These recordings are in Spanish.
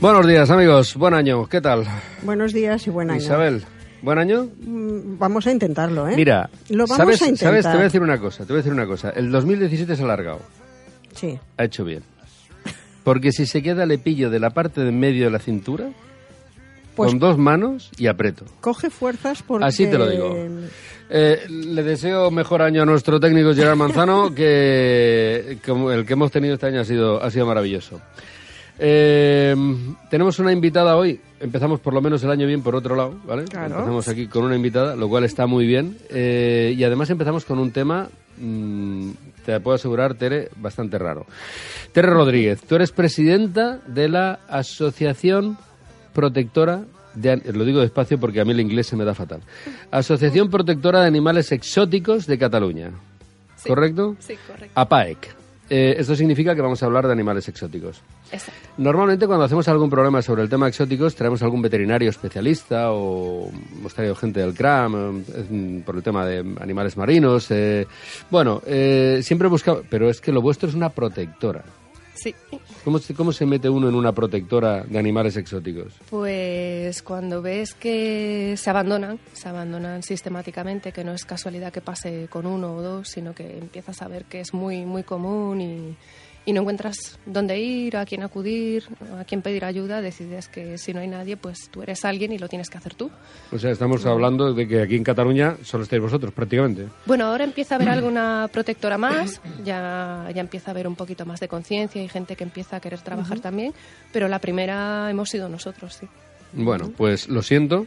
Buenos días, amigos. Buen año. ¿Qué tal? Buenos días y buen año. Isabel, ¿buen año? Mm, Vamos a intentarlo, ¿eh? Mira, lo vamos ¿sabes, a intentar. ¿sabes? Te voy a decir una cosa, te voy a decir una cosa. El 2017 se ha alargado. Sí. Ha hecho bien. Porque si se queda le pillo de la parte de en medio de la cintura, Pues con dos manos y aprieto. coge fuerzas porque... Así te lo digo. Eh, le deseo mejor año a nuestro técnico Gerard Manzano, que como el que hemos tenido este año ha sido, ha sido maravilloso. Eh, tenemos una invitada hoy. Empezamos por lo menos el año bien por otro lado, ¿vale? Claro. Empezamos aquí con una invitada, lo cual está muy bien. Eh, y además empezamos con un tema, mm, te puedo asegurar, Tere, bastante raro. Tere Rodríguez, tú eres presidenta de la Asociación Protectora de, lo digo despacio porque a mí el inglés se me da fatal. Asociación Protectora de Animales Exóticos de Cataluña. ¿Correcto? Sí, correcto. APAEC. Eh, esto significa que vamos a hablar de animales exóticos. Exacto. Normalmente cuando hacemos algún programa sobre el tema exóticos traemos algún veterinario especialista o hemos traído gente del CRAM eh, por el tema de animales marinos. eh, bueno, eh, siempre buscamos... Pero es que lo vuestro es una protectora. Sí. ¿Cómo se, ¿Cómo se mete uno en una protectora de animales exóticos? Pues cuando ves que se abandonan, se abandonan sistemáticamente, que no es casualidad que pase con uno o dos, sino que empiezas a ver que es muy, muy común y, y no encuentras dónde ir, a quién acudir, a quién pedir ayuda, decides que si no hay nadie, pues tú eres alguien y lo tienes que hacer tú. O sea, estamos hablando de que aquí en Cataluña solo estáis vosotros prácticamente. Bueno, ahora empieza a haber alguna protectora más, ya, ya empieza a haber un poquito más de conciencia y gente que empieza a querer trabajar también, pero la primera hemos sido nosotros, sí. Bueno, pues lo siento.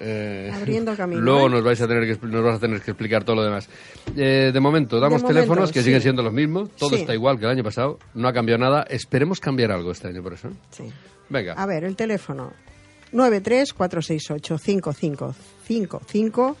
Eh, Abriendo camino, Luego ¿eh? nos vais a tener que expl- nos vas a tener que explicar todo lo demás. Eh, de momento damos teléfonos que sí. siguen siendo los mismos. Todo Sí. está igual que el año pasado. No ha cambiado nada. Esperemos cambiar algo este año por eso. Sí. Venga. A ver, el teléfono. 934685555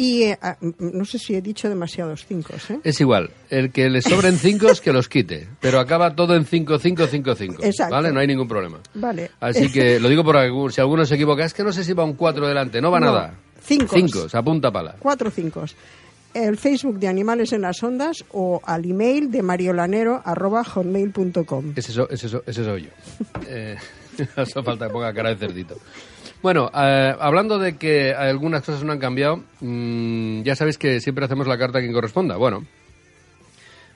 y eh, ah, no sé si he dicho demasiados cinco, ¿eh? Es igual. El que le sobren cinco es que los quite. Pero acaba todo en 5555. Exacto. ¿Vale? No hay ningún problema. Vale. Así que lo digo por algún- si alguno se equivoca. Es que no sé si va un 4 delante. No va No, nada. Cinco. Se apunta pala. Cuatro cinco. El Facebook de Animales en las Ondas o al email de mariolanero arroba hotmail.com. Ese, so- ese, so- ese soy yo. Eh, eso falta que ponga cara de cerdito. Bueno, eh, hablando de que algunas cosas no han cambiado, mm, ya sabéis que siempre hacemos la carta a quien corresponda. Bueno,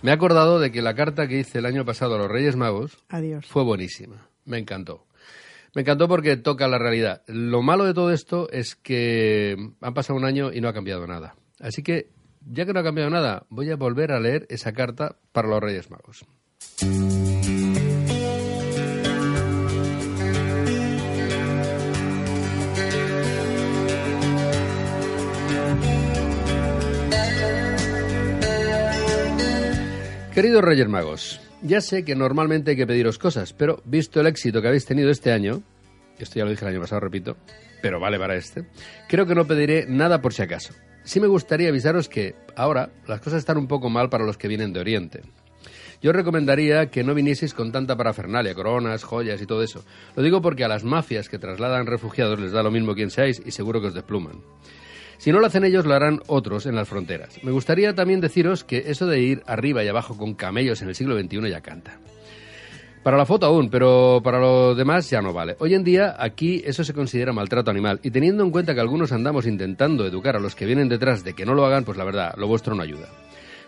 me he acordado de que la carta que hice el año pasado a los Reyes Magos Adiós. fue buenísima. Me encantó. Me encantó porque toca la realidad. Lo malo de todo esto es que han pasado un año y no ha cambiado nada. Así que, ya que no ha cambiado nada, voy a volver a leer esa carta para los Reyes Magos. Queridos Reyes Magos, ya sé que normalmente hay que pediros cosas, pero visto el éxito que habéis tenido este año, esto ya lo dije el año pasado, repito, pero vale para este, creo que no pediré nada por si acaso. Sí me gustaría avisaros que ahora las cosas están un poco mal para los que vienen de Oriente. Yo recomendaría que no vinieseis con tanta parafernalia, coronas, joyas y todo eso. Lo digo porque a las mafias que trasladan refugiados les da lo mismo quien seáis y seguro que os despluman. Si no lo hacen ellos, lo harán otros en las fronteras. Me gustaría también deciros que eso de ir arriba y abajo con camellos en el siglo XXI ya canta. Para la foto aún, pero para lo demás ya no vale. Hoy en día aquí eso se considera maltrato animal y teniendo en cuenta que algunos andamos intentando educar a los que vienen detrás de que no lo hagan, pues la verdad, lo vuestro no ayuda.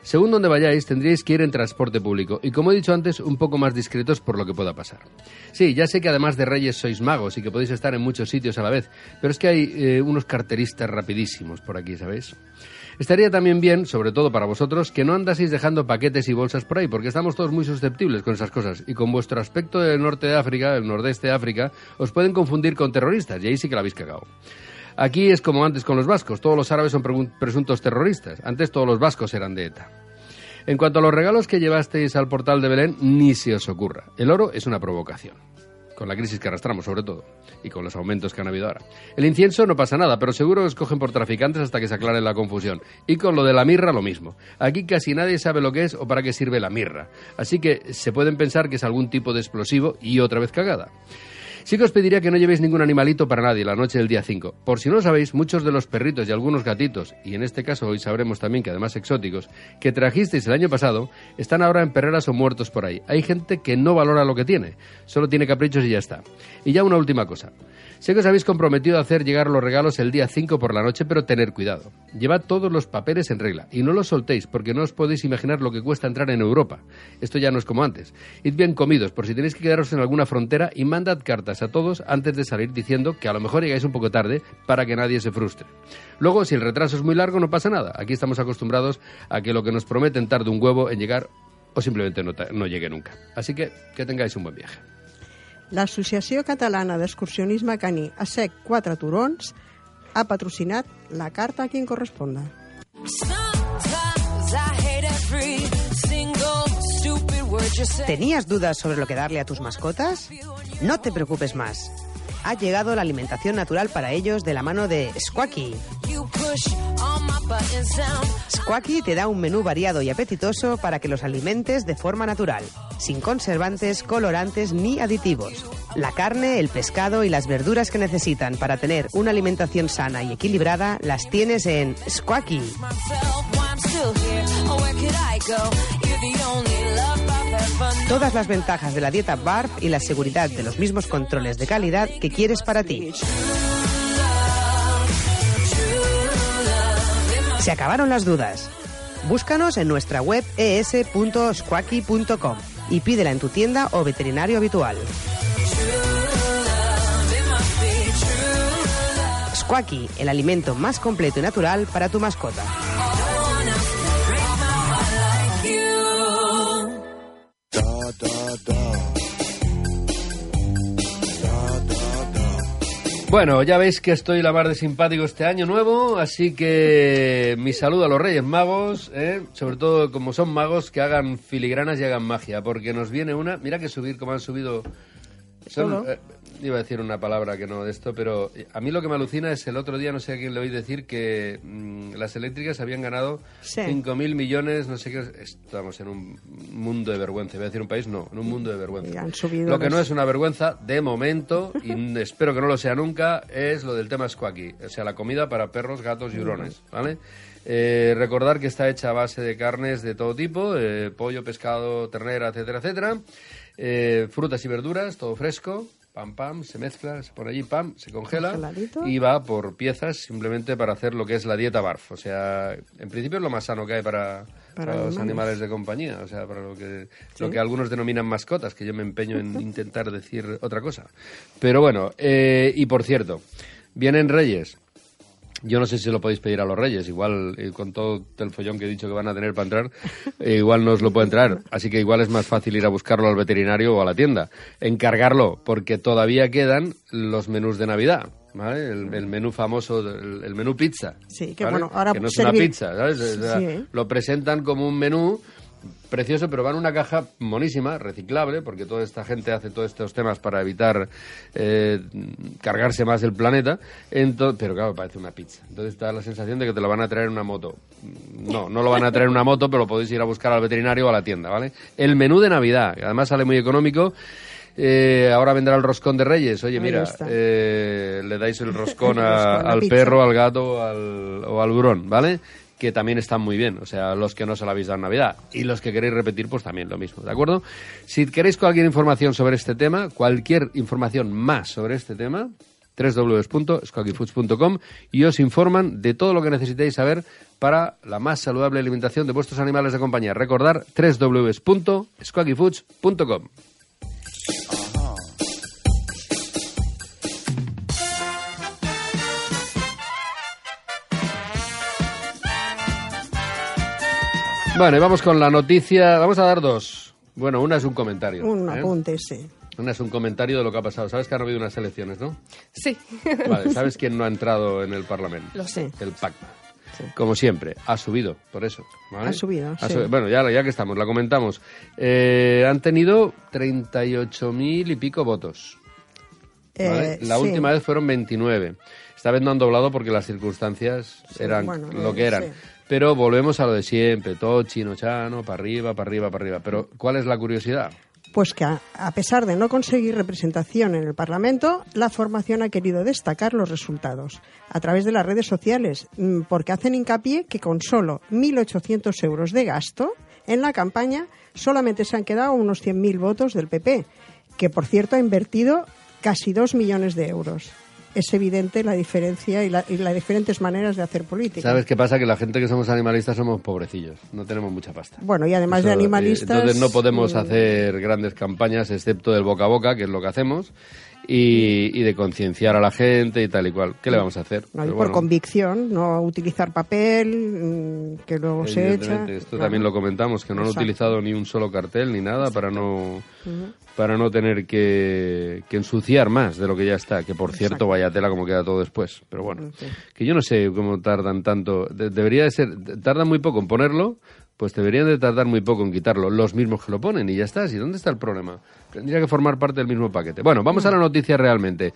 Según donde vayáis, tendríais que ir en transporte público y, como he dicho antes, un poco más discretos por lo que pueda pasar. Sí, ya sé que además de reyes sois magos y que podéis estar en muchos sitios a la vez, pero es que hay eh, unos carteristas rapidísimos por aquí, ¿sabéis? Estaría también bien, sobre todo para vosotros, que no andaseis dejando paquetes y bolsas por ahí, porque estamos todos muy susceptibles con esas cosas. Y con vuestro aspecto del norte de África, el nordeste de África, os pueden confundir con terroristas, y ahí sí que la habéis cagado. Aquí es como antes con los vascos, todos los árabes son presuntos terroristas. Antes todos los vascos eran de ETA. En cuanto a los regalos que llevasteis al portal de Belén, ni se os ocurra. El oro es una provocación. Con la crisis que arrastramos, sobre todo. Y con los aumentos que han habido ahora. El incienso no pasa nada, pero seguro os cogen por traficantes hasta que se aclare la confusión. Y con lo de la mirra, lo mismo. Aquí casi nadie sabe lo que es o para qué sirve la mirra. Así que se pueden pensar que es algún tipo de explosivo y otra vez cagada. Sí que os pediría que no llevéis ningún animalito para nadie la noche del día 5. Por si no lo sabéis, muchos de los perritos y algunos gatitos, y en este caso hoy sabremos también que además exóticos, que trajisteis el año pasado, están ahora en perreras o muertos por ahí. Hay gente que no valora lo que tiene, solo tiene caprichos y ya está. Y ya una última cosa. Sé que os habéis comprometido a hacer llegar los regalos el día 5 por la noche, pero tener cuidado. Llevad todos los papeles en regla y no los soltéis porque no os podéis imaginar lo que cuesta entrar en Europa. Esto ya no es como antes. Id bien comidos por si tenéis que quedaros en alguna frontera y mandad cartas a todos antes de salir diciendo que a lo mejor llegáis un poco tarde para que nadie se frustre. Luego, si el retraso es muy largo, no pasa nada. Aquí estamos acostumbrados a que lo que nos prometen tarde un huevo en llegar o simplemente no, no llegue nunca. Así que que tengáis un buen viaje. L'Associació Catalana d'Excursionisme Caní a Sec 4 Turons ha patrocinat la carta a quien corresponda. ¿Tenías dudas sobre lo que darle a tus mascotas? No te preocupes más. Ha llegado la alimentación natural para ellos de la mano de Squacky. Squacky te da un menú variado y apetitoso para que los alimentes de forma natural, sin conservantes, colorantes ni aditivos. La carne, el pescado y las verduras que necesitan para tener una alimentación sana y equilibrada las tienes en Squacky. Todas las ventajas de la dieta BARF y la seguridad de los mismos controles de calidad que quieres para ti. Se acabaron las dudas. Búscanos en nuestra web es.squacky.com y pídela en tu tienda o veterinario habitual. Squacky, el alimento más completo y natural para tu mascota. Bueno, ya veis que estoy la mar de simpático este año nuevo, así que mi saludo a los Reyes Magos, ¿eh? sobre todo como son magos, que hagan filigranas y hagan magia, porque nos viene una, mira que subir como han subido... son, eh, iba a decir una palabra que no de esto, pero a mí lo que me alucina es el otro día, no sé a quién le oí decir, que mm, las eléctricas habían ganado Sí. 5.000 millones, no sé qué, estamos en un mundo de vergüenza, voy a decir un país, no, en un mundo de vergüenza. Y han subido Lo que no es una vergüenza, de momento, y espero que no lo sea nunca, es lo del tema squacky, o sea, la comida para perros, gatos y hurones, ¿vale? Eh, recordar que está hecha a base de carnes de todo tipo, eh, pollo, pescado, ternera, etcétera, etcétera, eh, frutas y verduras, todo fresco, pam, pam, se mezcla, se pone allí, pam, se congela y va por piezas simplemente para hacer lo que es la dieta BARF, o sea, en principio es lo más sano que hay para, Para para los animales. animales de compañía, o sea, para lo que, lo que algunos denominan mascotas, que yo me empeño en intentar decir otra cosa. Pero bueno, eh, y por cierto, vienen Reyes. Yo no sé si lo podéis pedir a los Reyes, igual eh, con todo el follón que he dicho que van a tener para entrar, eh, igual no os lo puede entrar. Así que igual es más fácil ir a buscarlo al veterinario o a la tienda. Encargarlo, porque todavía quedan los menús de Navidad. ¿Vale? El, el menú famoso, el, el menú pizza. Sí, que ¿vale? bueno, ahora que no es una pizza, ¿sabes? O sea, Sí, ¿eh? Lo presentan como un menú precioso, pero va en una caja monísima, reciclable, porque toda esta gente hace todos estos temas para evitar eh, cargarse más el planeta. Ento- pero claro, parece una pizza. Entonces da la sensación de que te lo van a traer en una moto. No, no lo van a traer en una moto, pero lo podéis ir a buscar al veterinario o a la tienda, ¿vale? El menú de Navidad, que además sale muy económico. Eh, ahora vendrá el roscón de Reyes. Oye, mira, eh, le dais el roscón, a- al pizza. perro, al gato o al, o al hurón, ¿vale? Que también están muy bien, o sea, los que no se lo habéis dado en Navidad. Y los que queréis repetir, pues también lo mismo, ¿de acuerdo? Si queréis cualquier información sobre este tema, cualquier información más sobre este tema, www.squawkyfoods.com y os informan de todo lo que necesitéis saber para la más saludable alimentación de vuestros animales de compañía. Recordar Vale, vamos con la noticia. Vamos a dar dos. Bueno, una es un comentario. Un ¿eh? apunte, sí. Una es un comentario de lo que ha pasado. Sabes que han habido unas elecciones, ¿no? Sí. Vale, ¿sabes quién no ha entrado en el Parlamento? Lo sé. El PACMA. Como siempre, ha subido, por eso. ¿vale? Ha subido, sí. Bueno, ya, ya que estamos, la comentamos. Eh, han tenido 38.000 y pico votos. ¿vale? Eh, la sí. última vez fueron 29. Esta vez no han doblado porque las circunstancias eran bueno, lo eh, que eran. Pero volvemos a lo de siempre, todo chino chano, para arriba, para arriba, para arriba. Pero, ¿cuál es la curiosidad? Pues que a, a pesar de no conseguir representación en el Parlamento, la formación ha querido destacar los resultados a través de las redes sociales, mm, porque hacen hincapié que con solo 1.800 euros de gasto en la campaña solamente se han quedado unos 100.000 votos del PP, que por cierto ha invertido casi 2 millones de euros. Es evidente la diferencia y, la- y las diferentes maneras de hacer política. ¿Sabes qué pasa? Que la gente que somos animalistas somos pobrecillos, no tenemos mucha pasta. Bueno, y además de Eso, eh, animalistas... entonces no podemos mm, hacer grandes campañas excepto del boca a boca, que es lo que hacemos, y, y de concienciar a la gente y tal y cual. ¿Qué le vamos a hacer? No, por bueno, convicción, no utilizar papel, mm, que luego se echa. Esto Claro. también lo comentamos, que no han Exacto. utilizado ni un solo cartel ni nada para no para no tener que, que ensuciar más de lo que ya está. Que por cierto, vaya tela como queda todo después. Pero bueno, que yo no sé cómo tardan tanto. De- debería de ser, tardan muy poco en ponerlo, pues deberían de tardar muy poco en quitarlo. Los mismos que lo ponen y ya está. ¿Y dónde está el problema? Tendría que formar parte del mismo paquete. Bueno, vamos a la noticia realmente.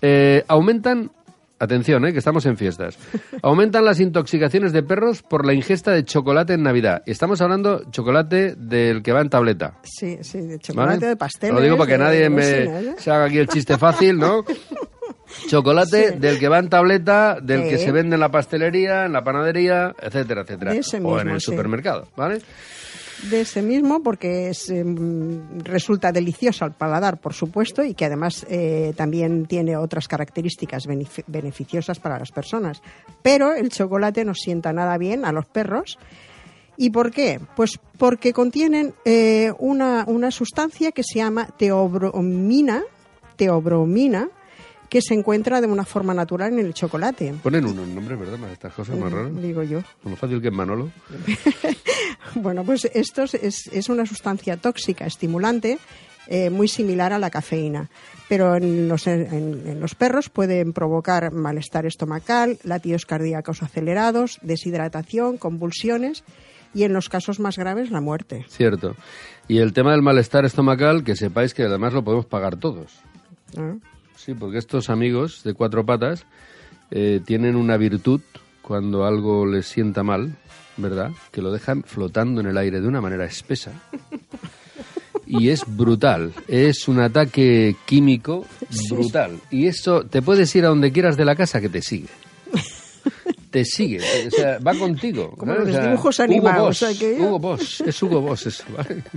Eh, aumentan, atención, eh, que estamos en fiestas, aumentan las intoxicaciones de perros por la ingesta de chocolate en Navidad. Y estamos hablando chocolate del que va en tableta. Sí, sí, de ¿vale? chocolate, de pastel. Lo digo para que nadie me se haga aquí el chiste fácil, ¿no? Chocolate Sí. del que va en tableta, del que se vende en la pastelería, en la panadería, etcétera, etcétera. O en el sí. supermercado, ¿vale? De ese mismo, porque es, em, resulta delicioso al paladar, por supuesto, y que además eh, también tiene otras características benef- beneficiosas para las personas. Pero el chocolate no sienta nada bien a los perros. ¿Y por qué? Pues porque contienen eh, una, una sustancia que se llama teobromina, teobromina, que se encuentra de una forma natural en el chocolate. Ponen uno el nombre, ¿verdad? Más Estas cosas más raras. Digo yo. Como fácil que es Manolo. Bueno, pues esto es- es, una sustancia tóxica, estimulante, eh, muy similar a la cafeína. Pero en los, en- en los perros pueden provocar malestar estomacal, latidos cardíacos acelerados, deshidratación, convulsiones y en los casos más graves la muerte. Cierto. Y el tema del malestar estomacal, que sepáis que además lo podemos pagar todos. ¿no? Sí, porque estos amigos de cuatro patas eh, tienen una virtud cuando algo les sienta mal, ¿verdad? Que lo dejan flotando en el aire de una manera espesa. Y es brutal. Es un ataque químico brutal. Y eso, te puedes ir a donde quieras de la casa que te sigue. Te sigue, o sea, va contigo. Como ¿vale? los O sea, dibujos Hugo animados, Boss, o sea que ya- Hugo Boss, es Hugo Boss eso, ¿vale?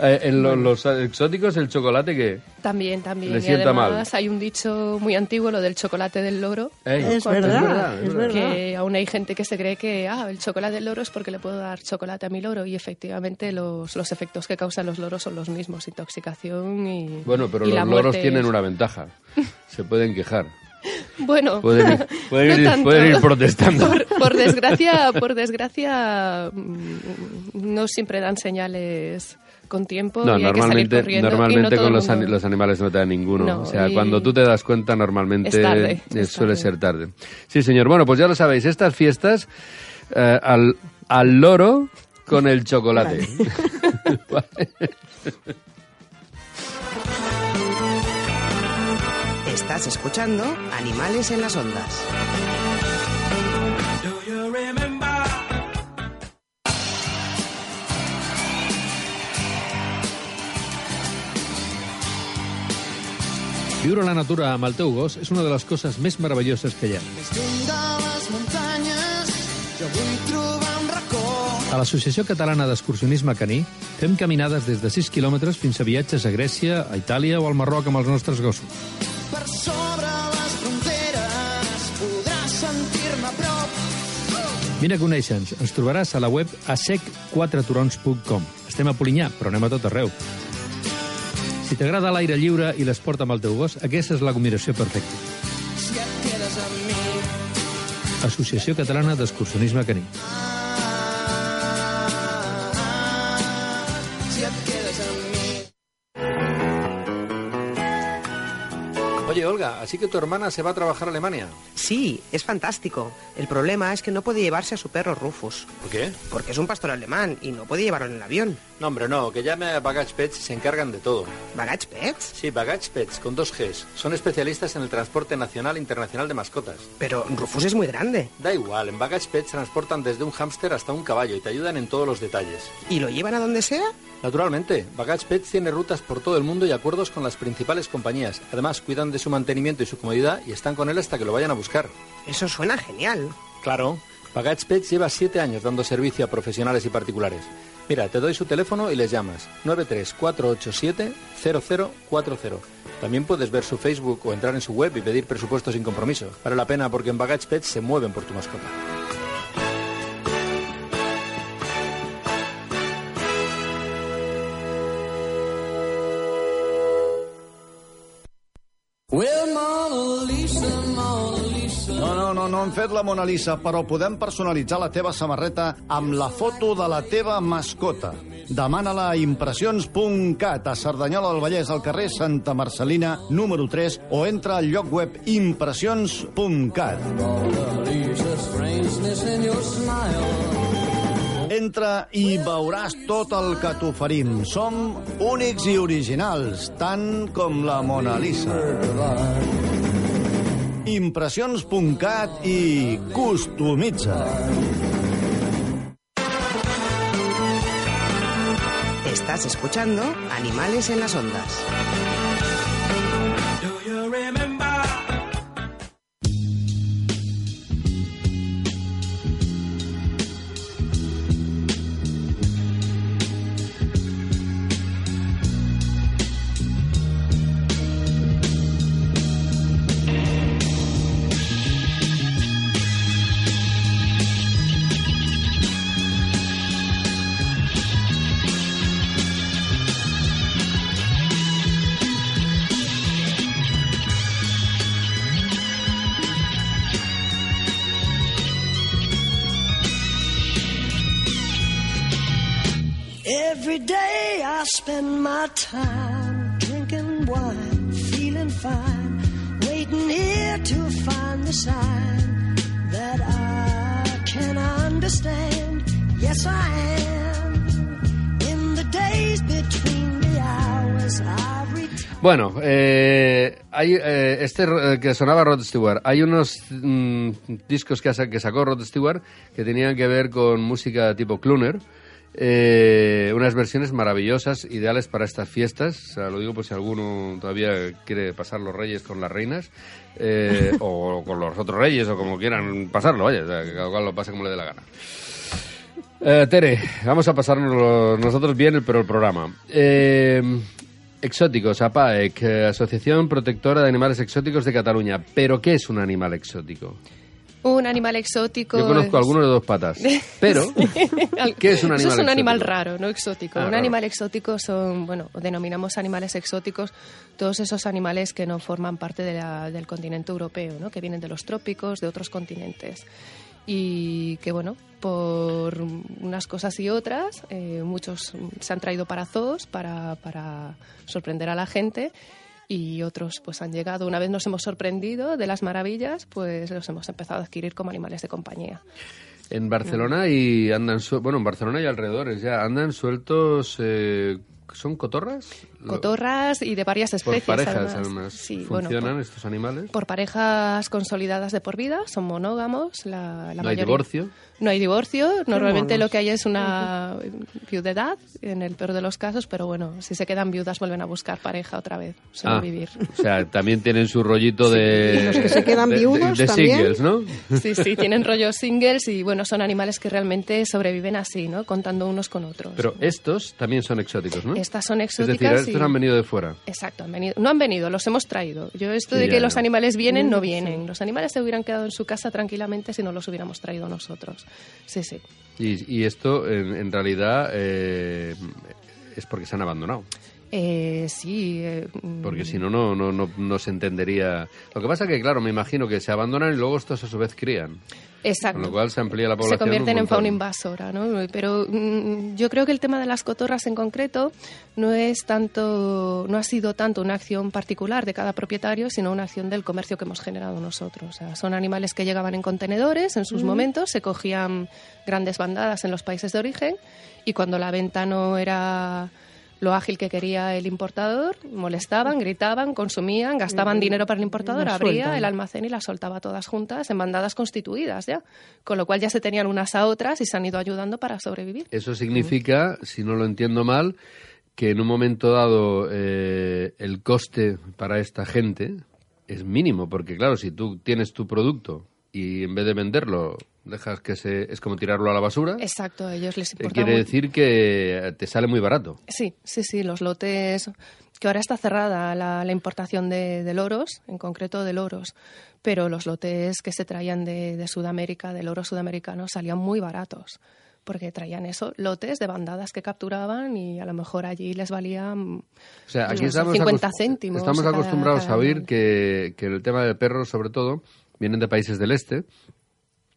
Eh, en lo- los exóticos, el chocolate que... También, también. Le y sienta además mal. hay un dicho muy antiguo, lo del chocolate del loro. Ey, Es verdad, es verdad. Que aún hay gente que se cree que ah, el chocolate del loro es porque le puedo dar chocolate a mi loro y efectivamente los, los efectos que causan los loros son los mismos, intoxicación y Bueno, pero y los la loros tienen es- una ventaja. Se pueden quejar. Bueno, Pueden ir, pueden no ir- tanto. pueden ir protestando. Por, por desgracia, por desgracia, mm, no siempre dan señales con tiempo No, y hay que salir normalmente, corriendo. y no normalmente con los, ani- mundo- los animales no te dan ninguno. No, o sea, y- cuando tú te das cuenta, normalmente Es tarde, eh, es suele tarde. ser tarde. Sí, señor. Bueno, pues ya lo sabéis, estas fiestas eh, al, al loro con el chocolate. Vale. Estás escuchando Animales en las Ondas. Viure la natura amb el teu gos és una de les coses més meravelloses que hi ha. A l'Associació Catalana d'Excursionisme Caní fem caminades des de 6 quilòmetres fins a viatges a Grècia, a Itàlia o al Marroc amb els nostres gossos. Vine a conèixer-nos. Ens trobaràs a la web asec4turons.com. Estem a Polinyà, però anem a tot arreu. Si t'agrada l'aire lliure i l'esport amb el teu gos, aquesta és la combinació perfecta. Si et quedes amb mi, Associació Catalana d'Excursionisme Caní. Así que tu hermana se va a trabajar a Alemania. Sí, es fantástico. El problema es que no puede llevarse a su perro Rufus, ¿Por qué? porque es un pastor alemán y no puede llevarlo en el avión. No, hombre, no, que llame a Baggage Pets y se encargan de todo. ¿Baggage Pets? Sí, Baggage Pets, con dos Gs. Son especialistas en el transporte nacional e internacional de mascotas. Pero Rufus es muy grande. Da igual, en Baggage Pets transportan desde un hámster hasta un caballo y te ayudan en todos los detalles. ¿Y lo llevan a donde sea? Naturalmente, Baggage Pets tiene rutas por todo el mundo y acuerdos con las principales compañías. Además, cuidan de su mantenimiento y su comodidad y están con él hasta que lo vayan a buscar. Eso suena genial. Claro, Baggage Pets lleva siete años dando servicio a profesionales y particulares. Mira, te doy su teléfono y les llamas. 93487-0040. También puedes ver su Facebook o entrar en su web y pedir presupuesto sin compromiso. Vale la pena porque en Baggage Pets se mueven por tu mascota. Well, Mona Lisa, Mona Lisa. No, no, no, no hem fet la Mona Lisa, però podem personalitzar la teva samarreta amb la foto de la teva mascota. Demana-la a impressions.cat a Cerdanyola del Vallès, al carrer Santa Marcelina, número 3, o entra al lloc web impressions.cat. Mona Lisa, strangeness in your smile. Entra i veuràs tot el que t'oferim. Som únics i originals, tant com la Mona Lisa. Impressions.cat i customitza. Estás escuchando Animales en las Ondas. Spend my time drinking wine, feeling fine, waiting here to find the sign that I can understand. Yes, I am. Bueno, eh, hay eh, este eh, que sonaba Rod Stewart. Hay unos mm, discos que, que sacó Rod Stewart que tenían que ver con música tipo Cluner. Eh, unas versiones maravillosas, ideales para estas fiestas. O sea, lo digo por si alguno todavía quiere pasar los reyes con las reinas. eh, o con los otros reyes, o como quieran pasarlo, vaya. o sea, que cada cual lo pase como le dé la gana. Eh, Tere, vamos a pasarnos nosotros bien pero el programa. Eh, exóticos, APAEC, eh, Asociación Protectora de Animales Exóticos de Cataluña. ¿Pero qué es un animal exótico? Un animal exótico. Yo conozco es- algunos de dos patas, pero ¿qué es un Eso animal es un animal raro, no exótico. Ah, un raro. animal exótico son, bueno, denominamos animales exóticos todos esos animales que no forman parte de la- del continente europeo, ¿no? que vienen de los trópicos, de otros continentes. Y que, bueno, por unas cosas y otras, eh, muchos se han traído para zoos para, para sorprender a la gente y otros pues han llegado. Una vez nos hemos sorprendido de las maravillas, pues los hemos empezado a adquirir como animales de compañía. En Barcelona y andan, bueno, en Barcelona y alrededores ya, andan sueltos, eh, ¿son cotorras? Cotorras y de varias Por especies. parejas, además. además. Sí, bueno, ¿Funcionan por- estos animales? por parejas consolidadas de por vida, son monógamos. La, la ¿No hay divorcio? No hay divorcio. Normalmente lo que hay es una viudedad, en el peor de los casos, pero bueno, si se quedan viudas vuelven a buscar pareja otra vez, Ah, sobrevivir. o sea, también tienen su rollito de... Y los que se quedan de- de- viudos de también. singles, ¿no? Sí, sí, tienen rollos singles y bueno, son animales que realmente sobreviven así, ¿no? Contando unos con otros. Pero estos también son exóticos, ¿no? Estas son Es decir, exóticas estos y- han venido de fuera. Exacto, han venido, no han venido, los hemos traído. Yo esto Sí, de que ya. los animales vienen, Mm, no sí. vienen. Los animales se hubieran quedado en su casa tranquilamente si no los hubiéramos traído nosotros. Sí, sí. Y, y esto, en, en realidad, eh, es porque se han abandonado. Eh, sí. eh, mm, Porque si no, no, no, no, no se entendería. Lo que pasa que, claro, me imagino que se abandonan y luego estos a su vez crían. Exacto. Con lo cual se amplía la población. se convierten en fauna invasora, ¿no? Pero mm, yo creo que el tema de las cotorras en concreto no es tanto, no ha sido tanto una acción particular de cada propietario, sino una acción del comercio que hemos generado nosotros. O sea, son animales que llegaban en contenedores en sus Ujú. momentos, se cogían grandes bandadas en los países de origen y cuando la venta no era lo ágil que quería el importador, molestaban, gritaban, consumían, gastaban dinero para el importador, abría el almacén y las soltaba todas juntas en bandadas constituidas ya. Con lo cual ya se tenían unas a otras y se han ido ayudando para sobrevivir. Eso significa, si no lo entiendo mal, que en un momento dado eh, el coste para esta gente es mínimo, porque claro, si tú tienes tu producto y en vez de venderlo dejas que se es como tirarlo a la basura, Exacto, a ellos les importa quiere muy- decir que te sale muy barato. Sí, sí, sí, los lotes, que ahora está cerrada la, la importación de, de loros, en concreto de loros, pero los lotes que se traían de, de Sudamérica, del oro sudamericano, salían muy baratos, porque traían eso, lotes de bandadas que capturaban y a lo mejor allí les valían O sea, aquí no estamos, 50 acost- céntimos. estamos cada- acostumbrados cada a oír que, que el tema de perros, sobre todo, vienen de países del este.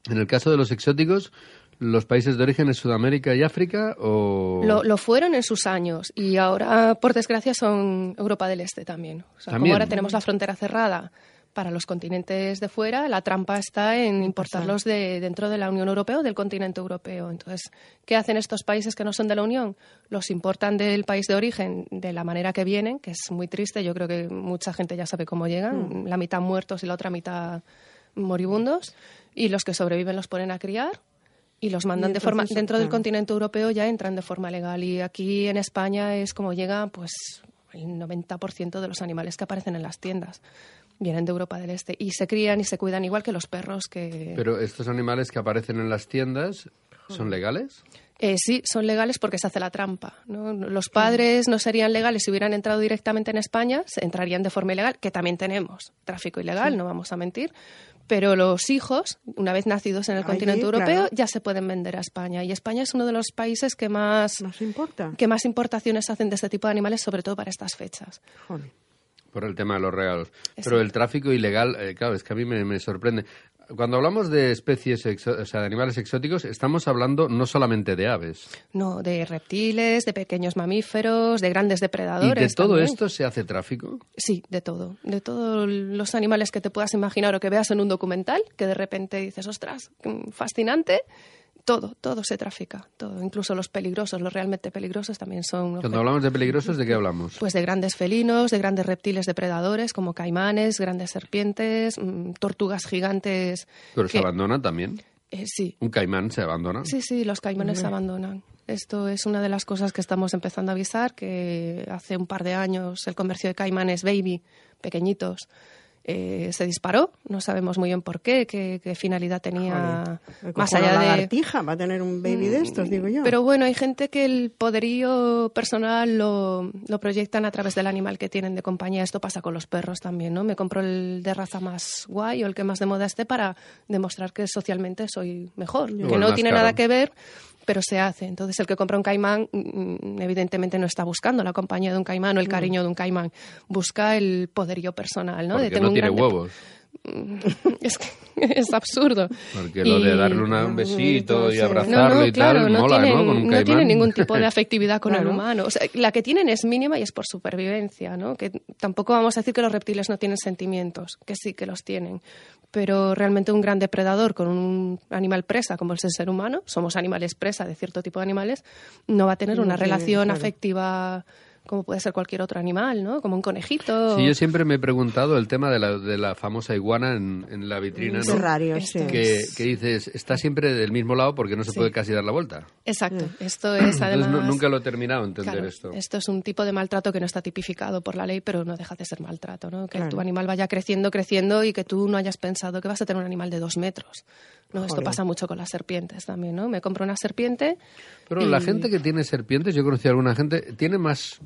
En el caso de los exóticos, ¿los países de origen es Sudamérica y África o...? Lo, lo fueron en sus años y ahora, por desgracia, son Europa del Este también. O sea, También. como ahora tenemos la frontera cerrada para los continentes de fuera, la trampa está en importarlos de, dentro de la Unión Europea o del continente europeo. Entonces, ¿qué hacen estos países que no son de la Unión? Los importan del país de origen de la manera que vienen, que es muy triste. Yo creo que mucha gente ya sabe cómo llegan, la mitad muertos y la otra mitad moribundos. Y los que sobreviven los ponen a criar y los mandan Y de forma dentro del continente europeo ya entran de forma legal y aquí en España es como llega pues el 90% de los animales que aparecen en las tiendas vienen de Europa del Este y se crían y se cuidan igual que los perros que Pero estos animales que aparecen en las tiendas, ¿son legales? Eh, sí, son legales porque se hace la trampa. ¿no? Los padres no serían legales si hubieran entrado directamente en España, se entrarían de forma ilegal, que también tenemos tráfico ilegal, no vamos a mentir. Pero los hijos, una vez nacidos en el Allí, continente europeo, claro. ya se pueden vender a España. Y España es uno de los países que más, ¿Nos importa? que más importaciones hacen de este tipo de animales, sobre todo para estas fechas. Joder. Por el tema de los regalos. Exacto. Pero el tráfico ilegal, eh, claro, es que a mí me, me sorprende. Cuando hablamos de especies, exo- o sea, de animales exóticos, estamos hablando no solamente de aves. No, de reptiles, de pequeños mamíferos, de grandes ¿Y depredadores. de todo también. esto se hace tráfico? Sí, de todo. De todos los animales que te puedas imaginar o que veas en un documental, que de repente dices, ostras, mm, fascinante. Todo, todo se trafica. Todo. Incluso los peligrosos, los realmente peligrosos también son. Cuando objetos- hablamos de peligrosos, ¿de qué hablamos? Pues de grandes felinos, de grandes reptiles depredadores como caimanes, grandes serpientes, mm, tortugas gigantes. Pero se abandonan también. eh, sí, Un caimán se abandona. Sí, sí, los caimanes se abandonan. Esto es una de las cosas que estamos empezando a avisar, que hace un par de años el comercio de caimanes baby, pequeñitos, eh, se disparó. No sabemos muy bien por qué, qué, qué finalidad tenía, Joder, más cojo una allá de... lagartija va a tener un baby de estos, digo yo. Pero bueno, hay gente que el poderío personal lo, lo proyectan a través del animal que tienen de compañía. Esto pasa con los perros también, ¿no? Me compro el de raza más guay o el que más de moda esté para demostrar que socialmente soy mejor. Igual que no tiene caro. nada que ver, pero se hace. Entonces, el que compra un caimán, mm, evidentemente no está buscando la compañía de un caimán o el cariño de un caimán. Busca el poderío personal, ¿no? De Porque tener no tiene gran huevos. es que es absurdo. Porque lo de darle una- un besito y abrazarlo no, no, y claro, tal, no mola, tienen, ¿no? Con un no caimán. tienen ningún tipo de afectividad con el humano. O sea, la que tienen es mínima y es por supervivencia, ¿no? Que tampoco vamos a decir que los reptiles no tienen sentimientos, que sí que los tienen. Pero realmente un gran depredador con un animal presa como es el ser humano, somos animales presa de cierto tipo de animales, no va a tener No una tiene, relación claro. afectiva como puede ser cualquier otro animal, ¿no? Como un conejito. Sí, yo siempre me he preguntado el tema de la, de la famosa iguana en, en la vitrina, ¿no? Terrario, sí. Esto Que, es- que dices, está siempre del mismo lado porque no se Sí. puede casi dar la vuelta. Exacto. Mm. Esto es Entonces además... nu- nunca lo he terminado de entender Claro, esto. es un tipo de maltrato que no está tipificado por la ley, pero no deja de ser maltrato, ¿no? Que Claro. tu animal vaya creciendo, creciendo y que tú no hayas pensado que vas a tener un animal de dos metros. No, esto Joder. pasa mucho con las serpientes también, ¿no? Me compro una serpiente. Pero y- la gente que tiene serpientes, yo conocí a alguna gente, tiene más,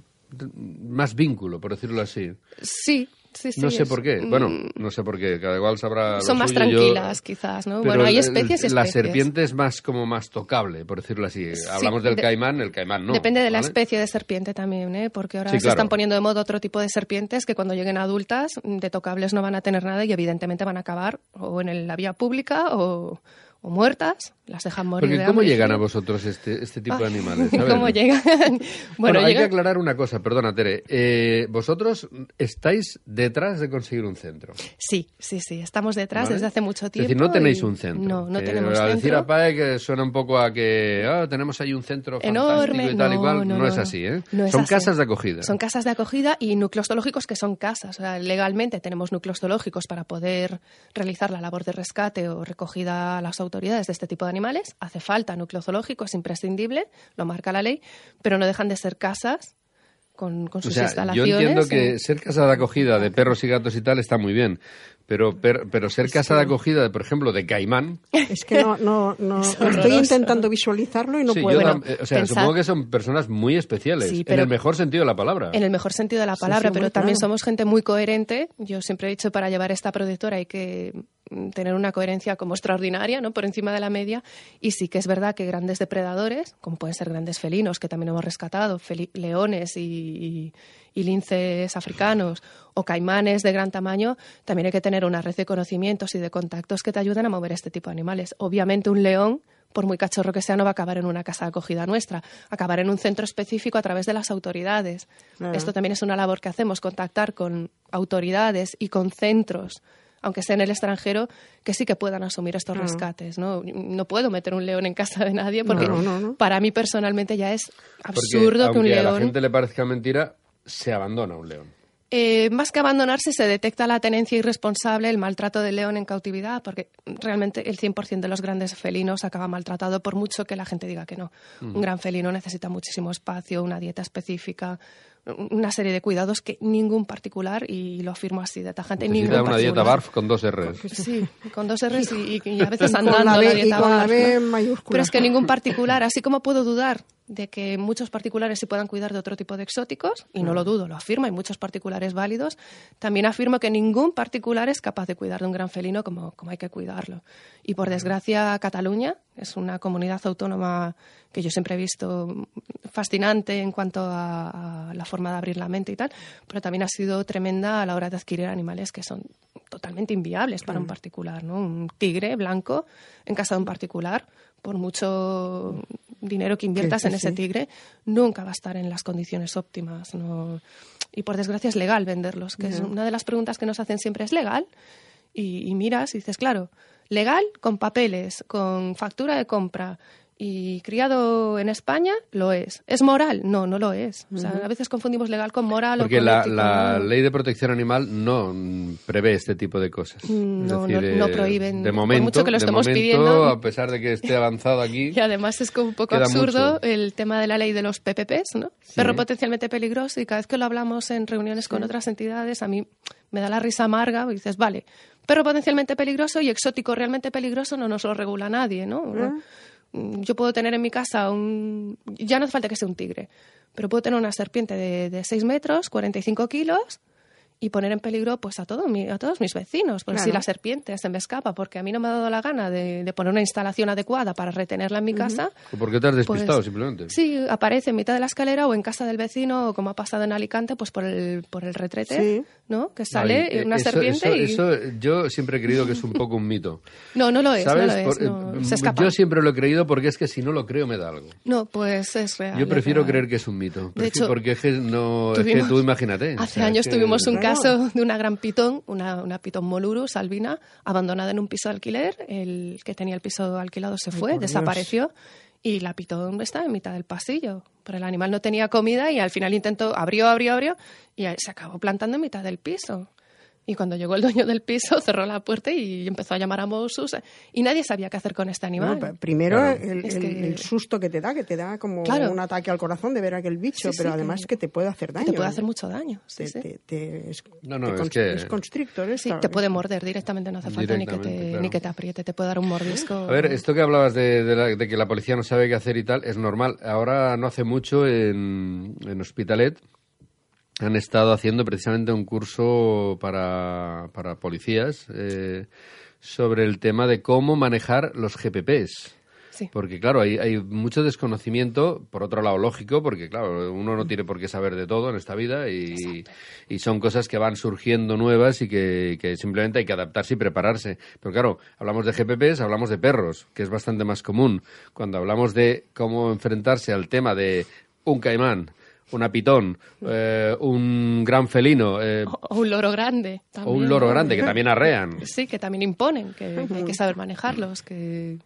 más vínculo, por decirlo así. Sí, sí, sí. no sé es- por qué. Bueno, no sé por qué. Cada igual sabrá. lo Son más suyo, yo- tranquilas, quizás, ¿no? Pero Bueno, hay especies y La especies. serpiente es más como más tocable, por decirlo así. Hablamos del de- caimán, el caimán no. Depende de la especie de serpiente también, ¿eh? porque ahora se están poniendo de moda otro tipo de serpientes que cuando lleguen adultas de tocables no van a tener nada y evidentemente van a acabar o en la vía pública o, o muertas, las dejan morir Porque de ¿cómo hambre llegan a vosotros este, este tipo de Ay, animales? A ver. ¿Cómo llegan? Bueno, bueno, hay que aclarar una cosa, perdona, Tere. Eh, vosotros estáis detrás de conseguir un centro. Sí, sí, sí, estamos detrás ¿vale? desde hace mucho tiempo. Es decir, no tenéis y- un centro. No, no Que tenemos centro. decir a PAE que suena un poco a que ah, tenemos ahí un centro Enorme, y tal y cual. no, No, es así, ¿eh? Es Son así. casas de acogida. Son casas de acogida y núcleos zoológicos que son casas. O sea, legalmente tenemos núcleos zoológicos para poder realizar la labor de rescate o recogida a las autoridades de este tipo de animales. Hace falta núcleo zoológico, es imprescindible, lo marca la ley, pero no dejan de ser casas con, con O sus sea, yo instalaciones. entiendo que ser casa de acogida de perros y gatos y tal está muy bien, pero, per- pero ser casa de acogida, de, por ejemplo, de caimán... Es que no, no, no, Es estoy intentando visualizarlo y no sí, puedo. yo o sea, pensad- supongo que son personas muy especiales, Sí, en el mejor sentido de la palabra. En el mejor sentido de la Sí, palabra, sí, pero también claro. somos gente muy coherente. Yo siempre he dicho para llevar esta productora hay que tener una coherencia como extraordinaria, ¿no? Por encima de la media. Y sí que es verdad que grandes depredadores, como pueden ser grandes felinos, que también hemos rescatado, leones y, y- y linces africanos, o caimanes de gran tamaño, también hay que tener una red de conocimientos y de contactos que te ayuden a mover este tipo de animales. Obviamente un león por muy cachorro que sea, no va a acabar en una casa de acogida nuestra, acabar en un centro específico a través de las autoridades. Claro. Esto también es una labor que hacemos, contactar con autoridades y con centros, aunque sea en el extranjero, que sí que puedan asumir estos Claro. rescates. ¿no? no puedo meter un león en casa de nadie porque No, para mí personalmente ya es Porque, absurdo que un aunque a la león... gente le parezca mentira, se abandona un león. Eh, más que abandonarse, se detecta la tenencia irresponsable, el maltrato del león en cautividad, porque realmente el 100% de los grandes felinos acaba maltratado, por mucho que la gente diga que no. Mm. Un gran felino necesita muchísimo espacio, una dieta específica, una serie de cuidados que ningún particular, y lo afirmo así de tajante, Necesita ningún una dieta barf con dos R's. Sí, con dos R's y, y a veces Y con andando la B- la y dieta con la barf, B ¿no? mayúscula. Pero es que ningún particular, así como puedo dudar de que muchos particulares se puedan cuidar de otro tipo de exóticos, y no lo dudo, lo afirmo, hay muchos particulares válidos, también afirmo que ningún particular es capaz de cuidar de un gran felino como, como hay que cuidarlo. Y por desgracia, Cataluña es una comunidad autónoma que yo siempre he visto fascinante en cuanto a, a la forma de abrir la mente y tal, pero también ha sido tremenda a la hora de adquirir animales que son totalmente inviables para un particular, ¿no? Un tigre blanco en casa de un particular, por mucho dinero que inviertas Sí, sí, en ese tigre, nunca va a estar en las condiciones óptimas, ¿no? Y por desgracia es legal venderlos, que es una de las preguntas que nos hacen siempre, ¿es legal? Y, y miras y dices, claro, legal con papeles, con factura de compra y criado en España, lo es. ¿Es moral? No, no lo es. O sea, a veces confundimos legal con moral Porque o con la, ético, la ¿no? ley de protección animal no prevé este tipo de cosas. Es no, decir, no- no eh, prohíben. De Por momento, mucho que lo estemos momento, pidiendo. a pesar de que esté avanzado aquí, Y además es como un poco absurdo mucho. el tema de la ley de los PPPs, ¿no? Perro potencialmente peligroso y cada vez que lo hablamos en reuniones con otras entidades a mí me da la risa amarga y dices, vale, perro potencialmente peligroso y exótico realmente peligroso no nos lo regula nadie, ¿no? Mm, Yo puedo tener en mi casa un... Ya no hace falta que sea un tigre, pero puedo tener una serpiente de, de 6 metros, 45 kilos y poner en peligro pues a, todo mi- a todos mis vecinos. Porque si Claro. la serpiente se me escapa porque a mí no me ha dado la gana de, de poner una instalación adecuada para retenerla en mi casa, ¿o ¿por qué te has despistado pues, simplemente? Sí, aparece en mitad de la escalera o en casa del vecino, o como ha pasado en Alicante, pues por el, por el retrete, Sí. ¿no? Que sale Ay, eh, una eso- serpiente eso, y... eso yo siempre he creído que es un poco un mito. No, no lo es, ¿Sabes? no lo es. Por- no, eh, se escapa. yo siempre lo he creído porque es que si no lo creo me da algo. No, pues es real. Yo prefiero real. creer que es un mito. De hecho, porque es que no, es que tuvimos- tú imagínate. o Hace sea, es años tuvimos un Claro. Caso de una gran pitón, una, una pitón moluru, Salvina, abandonada en un piso de alquiler. El que tenía el piso alquilado se fue, Dios. desapareció. Y la pitón está en mitad del pasillo. Pero el animal no tenía comida y al final intentó, abrió, abrió, abrió y se acabó plantando en mitad del piso. Y cuando llegó el dueño del piso, cerró la puerta y empezó a llamar a Mossos. Y nadie sabía qué hacer con este animal. Bueno, primero Claro. el, Es el- que- el susto que te da, que te da como Claro. un ataque al corazón de ver aquel bicho, Sí, pero sí, además que- que te puede hacer daño. te puede hacer mucho daño. Sí, Te- sí. te- te- es, No, no, te es que- es constrictor. Sí, esta- te puede morder directamente, no hace falta ni que, te, claro. ni que te apriete, te puede dar un mordisco. A ver, esto que hablabas de, de la- de que la policía no sabe qué hacer y tal, es normal. Ahora, no hace mucho, en, en Hospitalet, han estado haciendo precisamente un curso para, para policías eh, sobre el tema de cómo manejar los GPPs. Sí. Porque, claro, hay, hay mucho desconocimiento, por otro lado, lógico, porque, claro, uno no tiene por qué saber de todo en esta vida y, y son cosas que van surgiendo nuevas y que, que simplemente hay que adaptarse y prepararse. Pero, claro, hablamos de GPPs, hablamos de perros, que es bastante más común. Cuando hablamos de cómo enfrentarse al tema de un caimán, una pitón, eh, un gran felino eh, O, un loro grande. o un también, loro grande, que también arrean. Sí, que también imponen, que, que hay que saber manejarlos, que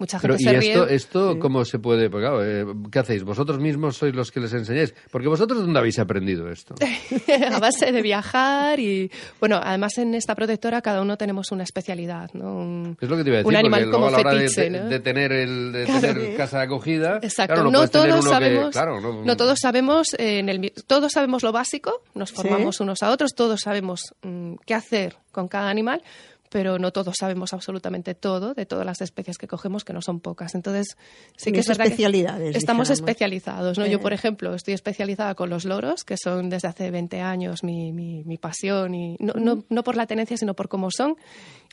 mucha Pero, gente ¿y se ríe. esto, esto cómo se puede...? Claro, eh, ¿Qué hacéis? ¿Vosotros mismos sois los que les enseñáis? Porque vosotros, ¿dónde habéis aprendido esto? a base de viajar y bueno además en esta protectora cada uno tenemos una especialidad no un, Es lo que te iba a decir, un animal porque luego como a la hora de, fetiche de- ¿no? de tener, el, de Claro. tener casa de acogida... Exacto, claro, no, todos que- sabemos, claro, no- no todos sabemos eh, en el todos sabemos lo básico, nos Sí. formamos unos a otros, todos sabemos mm, qué hacer con cada animal, pero no todos sabemos absolutamente todo de todas las especies que cogemos, que no son pocas. Entonces, sí que es verdad que especialidades, estamos especializados. ¿no? Eh. Yo, por ejemplo, estoy especializada con los loros, que son desde hace 20 años mi, mi, mi pasión, y no, no, no por la tenencia, sino por cómo son.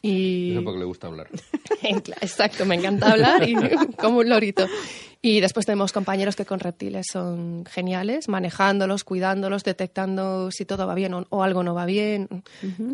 Y... Eso porque le gusta hablar. Exacto, me encanta hablar y como un lorito. Y después tenemos compañeros que con reptiles son geniales, manejándolos, cuidándolos, detectando si todo va bien o, o algo no va bien.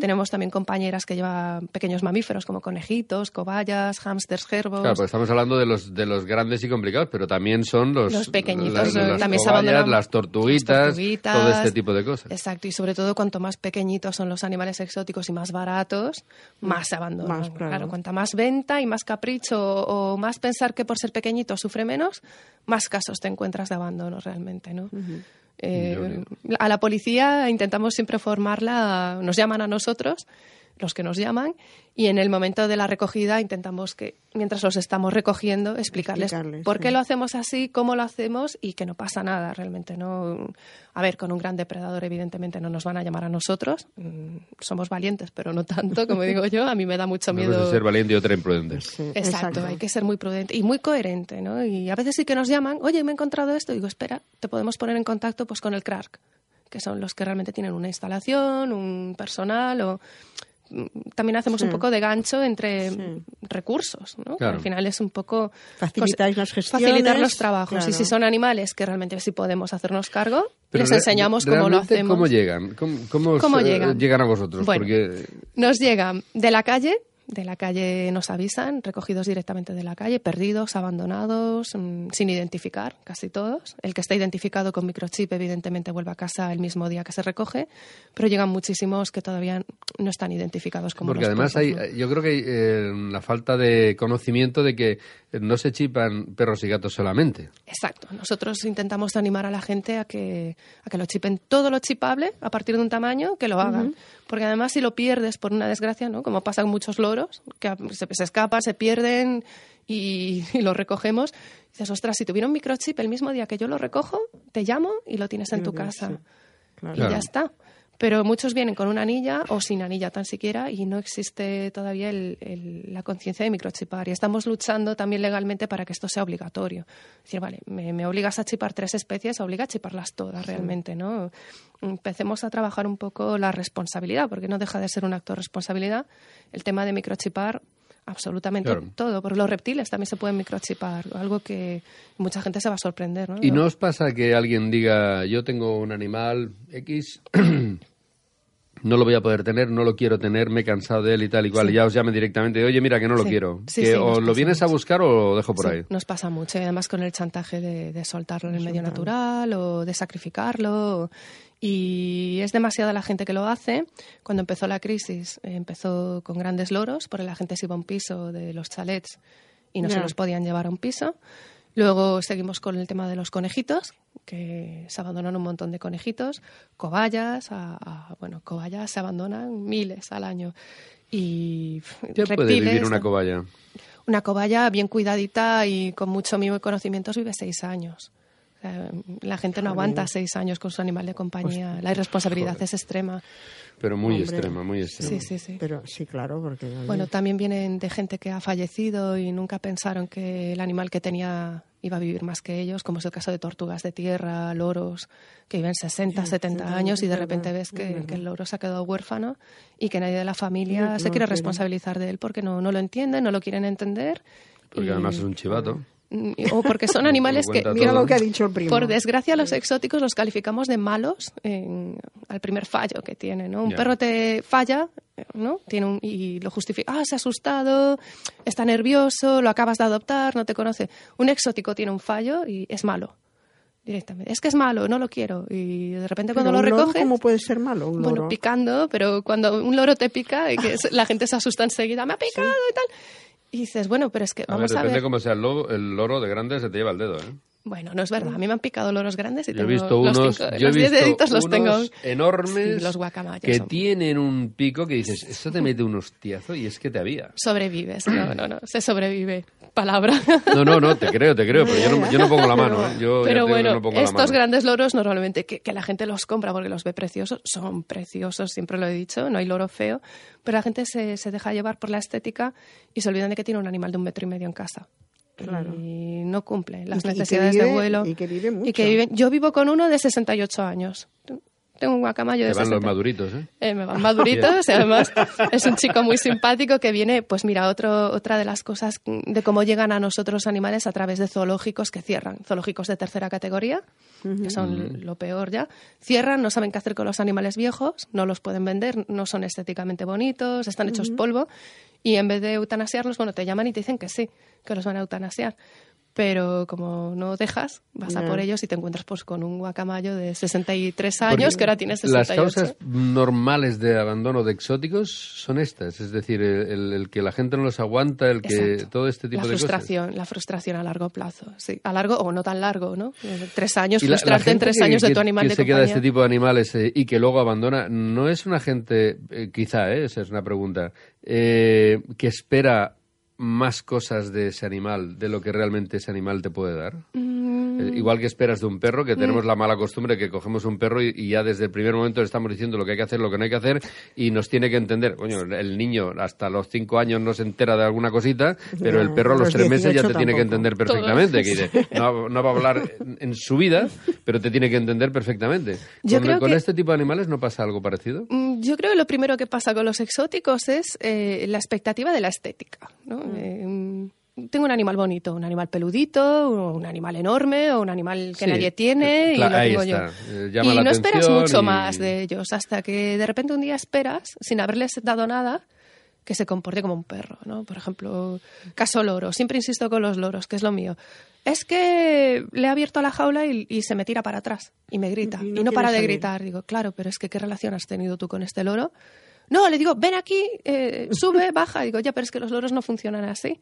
Tenemos también compañeras que llevan pequeños mamíferos como conejitos, cobayas, hámsters, gerbos. Claro, pues estamos hablando de los, de los grandes y complicados, pero también son los... Los pequeñitos, las, eh, las cobayas, las tortuguitas, las tortuguitas. todo este tipo de cosas. Exacto, y sobre todo cuanto más pequeñitos son los animales exóticos y más baratos, más se abandonan. Más, claro. cuanta más venta y más capricho o, o más pensar que por ser pequeñito sufre menos, más casos te encuentras de abandono realmente, ¿no? Eh, a la policía intentamos siempre formarla, nos llaman a nosotros, los que nos llaman, y en el momento de la recogida intentamos que, mientras los estamos recogiendo, explicarles, Explicarles, por qué sí. lo hacemos así, cómo lo hacemos y que no pasa nada realmente. no A ver, con un gran depredador evidentemente no nos van a llamar a nosotros, mm, somos valientes, pero no tanto, como digo yo, a mí me da mucho miedo. ser valiente y otra imprudente. Exacto, hay que ser muy prudente y muy coherente, ¿no? Y a veces sí que nos llaman, oye, me he encontrado esto, y digo, espera, te podemos poner en contacto pues con el CRARC, que son los que realmente tienen una instalación, un personal o también hacemos Sí. un poco de gancho entre Sí. recursos, ¿no? Claro. Al final es un poco Facilitáis cos- las gestiones, facilitar los trabajos claro. y si son animales que realmente sí podemos hacernos cargo, Pero les enseñamos cómo lo hacemos. ¿Cómo llegan? ¿Cómo, cómo os, ¿Cómo eh, llegan? a vosotros? Bueno. Porque Nos llegan de la calle, de la calle nos avisan, recogidos directamente de la calle, perdidos, abandonados, mm, sin identificar, casi todos. El que está identificado con microchip, evidentemente, vuelve a casa el mismo día que se recoge, pero llegan muchísimos que todavía no están identificados como Porque los además hay, yo creo que hay eh, la falta de conocimiento de que no se chipan perros y gatos solamente. Exacto. Nosotros intentamos animar a la gente a que, a que lo chipen todo lo chipable a partir de un tamaño, que lo hagan. Porque además si lo pierdes por una desgracia, ¿no? como pasa con muchos loros, que se, se escapan, se pierden y, y lo recogemos, dices, ostras, si tuviera un microchip el mismo día que yo lo recojo, te llamo y lo tienes en tu casa. sí. Claro. Y ya está. Pero muchos vienen con una anilla o sin anilla tan siquiera y no existe todavía el- el- la conciencia de microchipar. Y estamos luchando también legalmente para que esto sea obligatorio. Es decir, vale, me, me obligas a chipar tres especies, obliga a chiparlas todas realmente, ¿no? Empecemos a trabajar un poco la responsabilidad, porque no deja de ser un acto de responsabilidad el tema de microchipar absolutamente Claro. todo, porque los reptiles también se pueden microchipar, algo que mucha gente se va a sorprender, ¿no? ¿Y no os pasa que alguien diga, yo tengo un animal X, no lo voy a poder tener, no lo quiero tener, me he cansado de él y tal y cual, y ya os llame directamente, oye, mira que no lo Sí. quiero, Sí, que o lo vienes a buscar o lo dejo por ahí. Nos pasa mucho, y además con el chantaje de, de soltarlo en el medio natural o de sacrificarlo. Y es demasiada la gente que lo hace. Cuando empezó la crisis, eh, empezó con grandes loros, porque la gente se iba a un piso de los chalets y no se los podían llevar a un piso. Luego seguimos con el tema de los conejitos, que se abandonan un montón de conejitos, cobayas, a, a- bueno, cobayas se abandonan miles al año. Y ¿Qué puede reptiles, vivir una cobaya? Una cobaya bien cuidadita y con mucho mimo y conocimientos vive seis años. Sea, la gente no Joder. aguanta seis años con su animal de compañía. La irresponsabilidad es extrema. Pero muy Hombre. extrema, muy extrema. Sí, sí, sí. Pero sí, claro, porque... Bueno, también vienen de gente que ha fallecido y nunca pensaron que el animal que tenía iba a vivir más que ellos, como es el caso de tortugas de tierra, loros, que viven 60, Sí, 70 sí, años y de verdad, repente ves es que, que el loro se ha quedado huérfano y que nadie de la familia No, se no quiere responsabilizar de él porque no, no lo entienden, no lo quieren entender. Porque y- además es un chivato. O porque son animales que, cuenta Mira todo. lo que ha dicho el primo. por desgracia, los exóticos los calificamos de malos en- al primer fallo que tiene, ¿no? Un perro te falla, ¿no? Tiene un, y lo justifica. Ah, se ha asustado, está nervioso, lo acabas de adoptar, no te conoce. Un exótico tiene un fallo y es malo. Directamente. Es que es malo, no lo quiero. Y de repente Pero cuando lo loro, recoges... ¿Cómo puede ser malo un loro? Bueno, picando, pero cuando un loro te pica, y que la gente se asusta enseguida, me ha picado y tal. Y dices, bueno, pero es que A ver, vamos a ver. depende cómo sea el, lobo, el loro de grande se te lleva el dedo, ¿eh? Bueno, no es verdad. A mí me han picado loros grandes y Yo he tengo visto los unos, cinco- yo he los visto deditos los tengo. enormes Sí, los que son- tienen un pico que dices, esto te mete un hostiazo y es que te había. Sobrevives. No, no, no. Se sobrevive. Palabra. No, no, no, te creo, te creo, pero yo no, yo no pongo la mano, ¿eh? Yo Pero bueno, no pongo la estos grandes loros normalmente que, que la gente los compra porque los ve preciosos, son preciosos, siempre lo he dicho, no hay loro feo, pero la gente se, se deja llevar por la estética y se olvidan de que tiene un animal de un metro y medio en casa. Claro. Y no cumple las Y y necesidades vive- de vuelo. y que vive mucho. viven- yo vivo con uno de 68 años. Tengo un guacamayo de Te van los 60. maduritos, ¿eh? Eh, me van maduritos y además es un chico muy simpático que viene, pues mira, otro, otra de las cosas de cómo llegan a nosotros los animales a través de zoológicos que cierran, zoológicos de tercera categoría, que son lo peor ya, cierran, no saben qué hacer con los animales viejos, no los pueden vender, no son estéticamente bonitos, están hechos polvo y en vez de eutanasiarlos, bueno, te llaman y te dicen que sí, que los van a eutanasiar. Pero como no dejas, vas a Ya. por ellos y te encuentras pues con un guacamayo de 63 años que ahora tiene 68. Las causas normales de abandono de exóticos son estas, es decir, el, el que la gente no los aguanta, el que Exacto. todo este tipo la de cosas. frustración, la frustración a largo plazo, sí, a largo o no tan largo, ¿no? Tres años, Y la- la frustrarte en tres que- años de que- tu animal que de se queda compañía. este tipo de animales eh, y que luego abandona, no es una gente, eh, quizá, eh, esa es una pregunta, eh, que espera más cosas de ese animal, de lo que realmente ese animal te puede dar. Mm, Igual que esperas de un perro, que tenemos la mala costumbre que cogemos un perro y, y ya desde el primer momento le estamos diciendo lo que hay que hacer, lo que no hay que hacer, y nos tiene que entender. Coño, el niño hasta los cinco años no se entera de alguna cosita, pero el perro a los los tres meses ya 18 te tiene que entender perfectamente. Que dice, no, no va a hablar en, su vida, pero te tiene que entender perfectamente. Yo con creo con que- este tipo de animales no pasa algo parecido. Mm, Yo creo que lo primero que pasa con los exóticos es eh, la expectativa de la estética. ¿no? Eh, mm, tengo un animal bonito, un animal peludito, un animal enorme, o un animal que Sí, nadie tiene, y lo tengo yo. eh, llama y la no esperas mucho y- más de ellos, hasta que de repente un día esperas, sin haberles dado nada, que se comporte como un perro, ¿no? Por ejemplo, caso loro. Siempre insisto con los loros, que es lo mío. Es que le he abierto la jaula y, y se me tira para atrás y me grita. Y Y no para de salir. gritar. Digo, claro, pero es que ¿qué relación has tenido tú con este loro? No, le digo, ven aquí, eh, sube, baja. Digo, ya, pero es que los loros no funcionan así.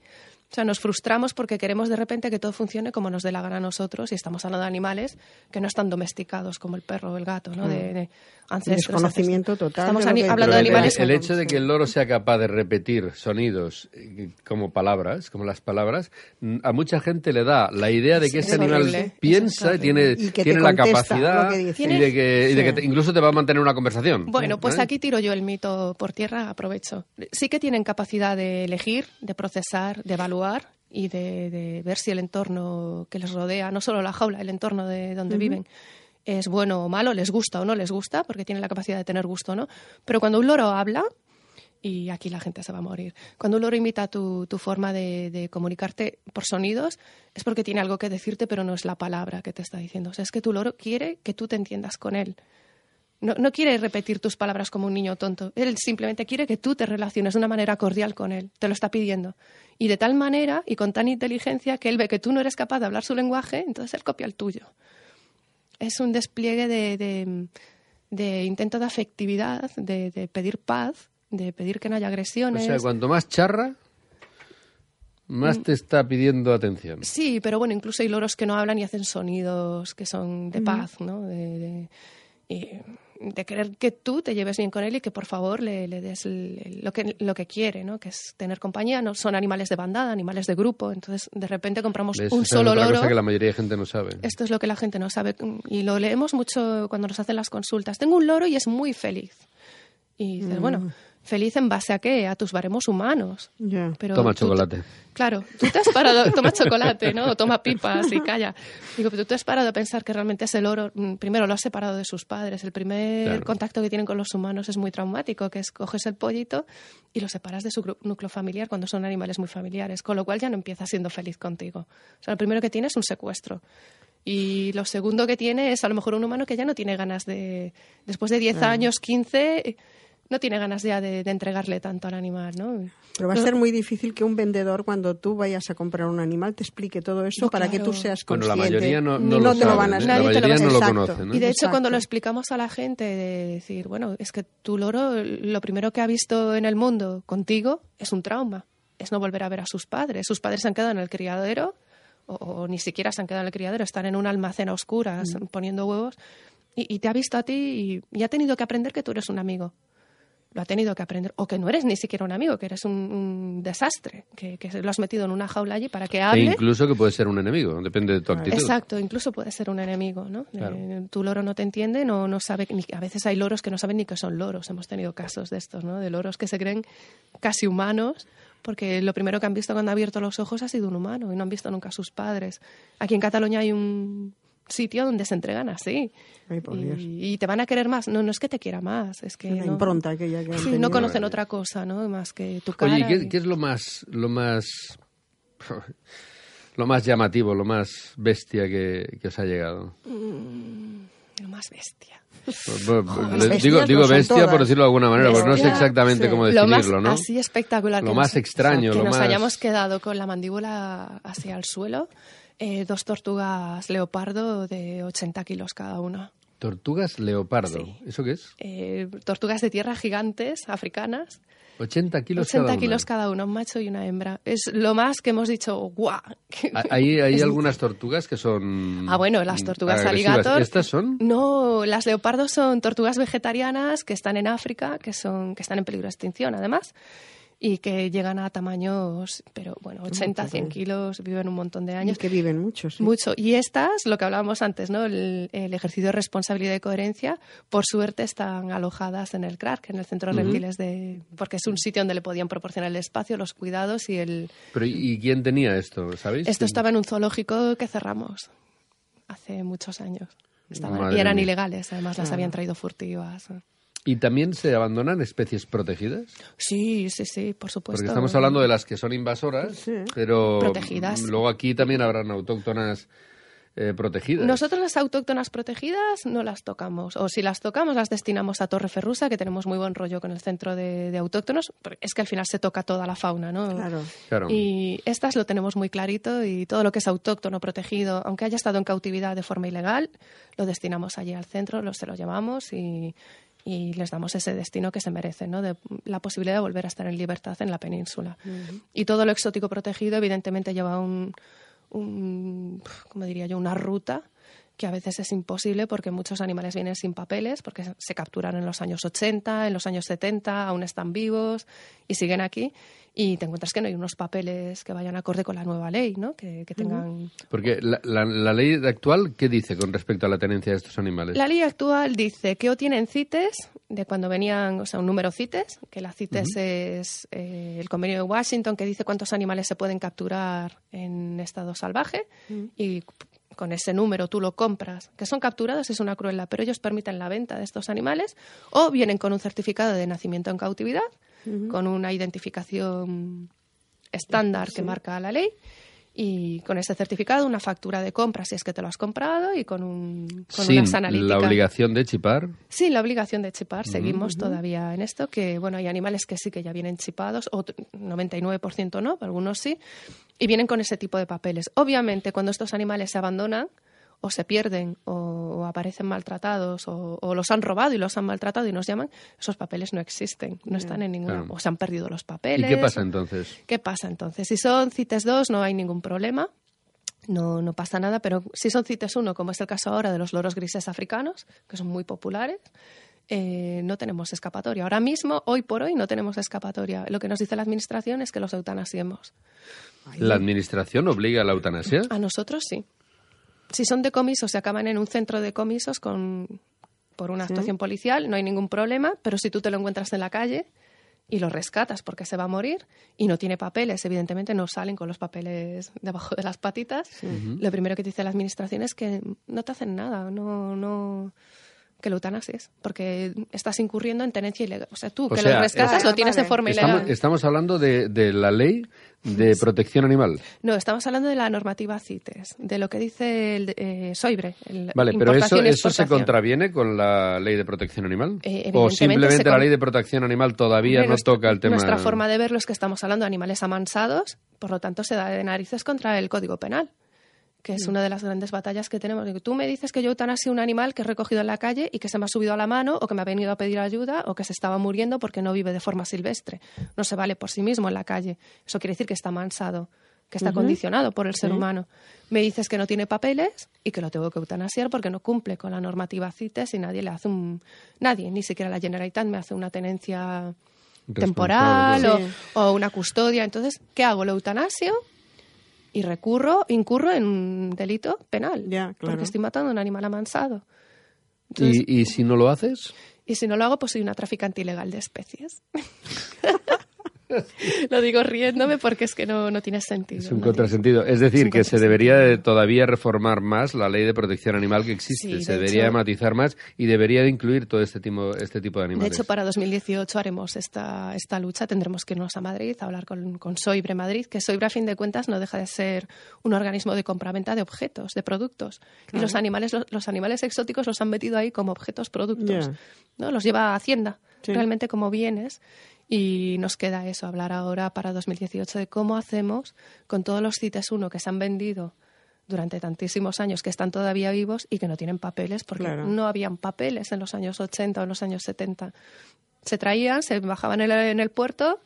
O sea, nos frustramos porque queremos de repente que todo funcione como nos dé la gana a nosotros y estamos hablando de animales que no están domesticados como el perro o el gato, ¿no? De, de ancestros. Desconocimiento total Estamos de hablando Pero de el, animales. el hecho de que el loro sea capaz de repetir sonidos eh, como palabras, como las palabras, mm, a mucha gente le da la idea de que Es ese animal horrible, piensa, es tiene, tiene la capacidad y de que, y de que Sí. te- incluso te va a mantener una conversación. Bueno, pues ¿eh? aquí tiro yo el mito por tierra, aprovecho. Sí que tienen capacidad de elegir, de procesar, de evaluar y de, de ver si el entorno que les rodea, no solo la jaula, el entorno de donde viven, es bueno o malo, les gusta o no les gusta, porque tienen la capacidad de tener gusto o no. Pero cuando un loro habla, y aquí la gente se va a morir, cuando un loro imita tu, tu forma de, de comunicarte por sonidos, es porque tiene algo que decirte, pero no es la palabra que te está diciendo. O sea, es que tu loro quiere que tú te entiendas con él. No, no quiere repetir tus palabras como un niño tonto. Él simplemente quiere que tú te relaciones de una manera cordial con él. Te lo está pidiendo. Y de tal manera y con tan inteligencia que él ve que tú no eres capaz de hablar su lenguaje, entonces él copia el tuyo. Es un despliegue de, de- de intento de afectividad, de, de pedir paz, de pedir que no haya O agresiones. sea, cuanto más charra, más te está pidiendo atención. Sí, pero bueno, incluso hay loros que no hablan y hacen sonidos que son de paz, ¿no? De, de- y de querer que tú te lleves bien con él y que por favor le, le des el- el- lo, que, lo que quiere, ¿no? Que es tener compañía. No son animales de bandada, animales de grupo. Entonces, de repente compramos ¿Ves? un Esa es solo otra loro. cosa que la mayoría de gente no sabe. Esto es lo que la gente no sabe y lo leemos mucho cuando nos hacen las consultas. Tengo un loro y es muy feliz. Y dices, Mm. bueno, ¿feliz en base a qué? A tus baremos humanos. Pero Toma tú chocolate. Claro, tú te has parado, toma chocolate, ¿no? O toma pipas y calla. Digo, pero tú te has parado a pensar que realmente ese loro, mm, primero lo has separado de sus padres. El primer Claro. contacto que tienen con los humanos es muy traumático, que es coges el pollito y lo separas de su núcleo familiar cuando son animales muy familiares, con lo cual ya no empieza siendo feliz contigo. O sea, lo primero que tiene es un secuestro. Y lo segundo que tiene es a lo mejor un humano que ya no tiene ganas de, después de 10 Claro. años, 15, no tiene ganas ya de, de entregarle tanto al animal, ¿no? Pero va a ser muy difícil que un vendedor, cuando tú vayas a comprar un animal, te explique todo eso No, para que tú seas Bueno, consciente. la mayoría no, Ni no lo te lo van a ¿eh? La Nadie te lo mayoría no lo conocen. ¿no? Y de hecho, Exacto. cuando lo explicamos a la gente, de decir, bueno, es que tu loro lo primero que ha visto en el mundo contigo es un trauma, es no volver a ver a sus padres. Sus padres se han quedado en el criadero, o, o ni siquiera se han quedado en el criadero, están en un almacén a oscuras Mm. poniendo huevos, y, y te ha visto a ti y, y ha tenido que aprender que tú eres un amigo. Lo ha tenido que aprender. O que no eres ni siquiera un amigo, que eres un, un desastre, que, que lo has metido en una jaula allí para que E hable. incluso que puede ser un enemigo, depende de tu actitud. Exacto, incluso puede ser un enemigo, ¿no? Claro. Eh, tu loro no te entiende, no, no sabe, ni, a veces hay loros que no saben ni que son loros. Hemos tenido casos de estos, ¿no? De loros que se creen casi humanos porque lo primero que han visto cuando han abierto los ojos ha sido un humano y no han visto nunca a sus padres. Aquí en Cataluña hay un sitio donde se entregan así. Ay, por Dios. Y, y te van a querer más. No, no es que te quiera más, es que Una no, impronta aquella que Sí, no conocen otra cosa, ¿no? Más que tu cara. Oye, ¿y qué, y- qué es lo más, lo más, lo más llamativo, lo más bestia que, que os ha llegado? Mm, lo más bestia. Joder, le- bestias digo no digo bestia por decirlo de alguna manera, porque no sé exactamente sí. cómo lo más definirlo, ¿no? así espectacular Lo que más nos- extraño, que lo nos más- hayamos quedado con la mandíbula hacia el suelo eh, dos tortugas leopardo de 80 kilos cada una Tortugas leopardo. Sí. ¿Eso qué es? Eh, tortugas de tierra gigantes africanas 80 kilos 80 cada una. kilos cada una un macho y una hembra es lo más que hemos dicho guau Ah, Hay, hay algunas tortugas que son... Ah, bueno, las tortugas alligator. ¿Estas son? No, las leopardos son tortugas vegetarianas que están en África, que son que están en peligro de extinción, además, y que llegan a tamaños, pero bueno, 80, 100 kilos, viven un montón de Y años. que viven muchos. sí. Mucho. Y estas, lo que hablábamos antes, ¿no? El, el ejercicio de responsabilidad y coherencia, por suerte están alojadas en el CRARC, en el Centro de Reptiles de... Porque es un sitio donde le podían proporcionar el espacio, los cuidados y el... Pero ¿y quién tenía esto? ¿Sabéis? Esto estaba en un zoológico que cerramos hace muchos años. Estaban- y eran mía. ilegales, además las habían traído furtivas. ¿Y también se abandonan especies protegidas? Sí, sí, sí, por supuesto. Porque estamos hablando de las que son invasoras, pero Protegidas. mm, luego aquí también habrán autóctonas eh, protegidas. Nosotros las autóctonas protegidas no las tocamos, o si las tocamos las destinamos a Torre Ferrusa, que tenemos muy buen rollo con el centro de, de autóctonos, porque es que al final se toca toda la fauna, ¿no? Claro. Claro. Y estas lo tenemos muy clarito y todo lo que es autóctono protegido, aunque haya estado en cautividad de forma ilegal, lo destinamos allí al centro, lo, se lo llevamos y, y les damos ese destino que se merecen, ¿no? De la posibilidad de volver a estar en libertad en la península. Y todo lo exótico protegido, evidentemente, lleva un, un ¿cómo diría yo? Una ruta que a veces es imposible porque muchos animales vienen sin papeles, porque se capturan en los años 80, en los años 70, aún están vivos y siguen aquí. Y te encuentras que no hay unos papeles que vayan acorde con la nueva ley, ¿no? Que, que tengan Porque la, la- la ley actual, ¿qué dice con respecto a la tenencia de estos animales? La ley actual dice que o tienen CITES, de cuando venían, o sea, un número CITES, que la CITES es eh, el convenio de Washington que dice cuántos animales se pueden capturar en estado salvaje y con ese número tú lo compras, que son capturados, es una crueldad, pero ellos permiten la venta de estos animales o vienen con un certificado de nacimiento en cautividad, con una identificación estándar que marca la ley y con ese certificado una factura de compra si es que te lo has comprado y con, un, con Sin unas la analíticas. obligación de chipar. Sí, la obligación de chipar. Seguimos todavía en esto, que bueno, hay animales que sí que ya vienen chipados, o 99% no, algunos sí, y vienen con ese tipo de papeles. Obviamente, cuando estos animales se abandonan, o se pierden o, o aparecen maltratados o, o los han robado y los han maltratado y nos llaman, esos papeles no existen, no están en ninguna... Claro. O se han perdido los ¿Y papeles. qué pasa entonces? ¿Qué pasa entonces? Si son CITES 2 no hay ningún problema, no, no pasa nada, pero si son CITES 1, como es el caso ahora de los loros grises africanos, que son muy populares, eh, no tenemos escapatoria. Ahora mismo, hoy por hoy, no tenemos escapatoria. Lo que nos dice la Administración es que los eutanasiemos. ¿La administración obliga a la eutanasia? A nosotros sí. Si son decomisos, se acaban en un centro de decomisos con, por una Sí. actuación policial, no hay ningún problema, pero si tú te lo encuentras en la calle y lo rescatas porque se va a morir y no tiene papeles, evidentemente no salen con los papeles debajo de las patitas, lo primero que te dice la administración es que no te hacen nada, no, no que lo eutanasies, porque estás incurriendo en tenencia ilegal. O sea, tú O que sea, lo rescatas es- lo tienes de forma Estamos, ilegal. estamos hablando de, de la ley de protección animal. No, estamos hablando de la normativa CITES, de lo que dice el eh, SOIBRE. el Vale, pero eso, eso se contraviene con la ley de protección animal. Eh, o simplemente la ley de protección animal todavía no toca el tema. Nuestra forma de verlo es que estamos hablando de animales amansados, por lo tanto se da de narices contra el Código Penal, que Mm. es una de las grandes batallas que tenemos. Tú me dices que yo eutanasio un animal que he recogido en la calle y que se me ha subido a la mano o que me ha venido a pedir ayuda o que se estaba muriendo porque no vive de forma silvestre. No se vale por sí mismo en la calle. Eso quiere decir que está amansado, que está condicionado por el ser humano. Me dices que no tiene papeles y que lo tengo que eutanasiar porque no cumple con la normativa CITES y nadie le hace un... Nadie, ni siquiera la Generalitat me hace una tenencia temporal o, o una custodia. Entonces, ¿qué hago? ¿Lo eutanasio? Y recurro, incurro en un delito penal. Ya, claro. Porque estoy matando a un animal amansado. Entonces, ¿Y, y si no lo haces? y si no lo hago, pues soy una traficante ilegal de especies. lo digo riéndome porque es que no, no tiene sentido. Es un no tiene- contrasentido. Es decir, Es que se debería de todavía reformar más la ley de protección animal que existe. Sí, de se debería de hecho- matizar más y debería de incluir todo este tipo, este tipo de De animales. hecho, para 2018 haremos esta, esta lucha. Tendremos que irnos a Madrid a hablar con, con Soibre Madrid, que Soibre, a fin de cuentas, no deja de ser un organismo de compraventa de objetos, de productos. Y los animales, los, los animales exóticos los han metido ahí como objetos productos. ¿no? Los lleva a Hacienda, Sí. realmente como bienes. Y nos queda eso, hablar ahora para 2018 de cómo hacemos con todos los CITES 1 que se han vendido durante tantísimos años, que están todavía vivos y que no tienen papeles, porque Claro. no habían papeles en los años 80 o en los años 70. Se traían, se bajaban en el, en el puerto,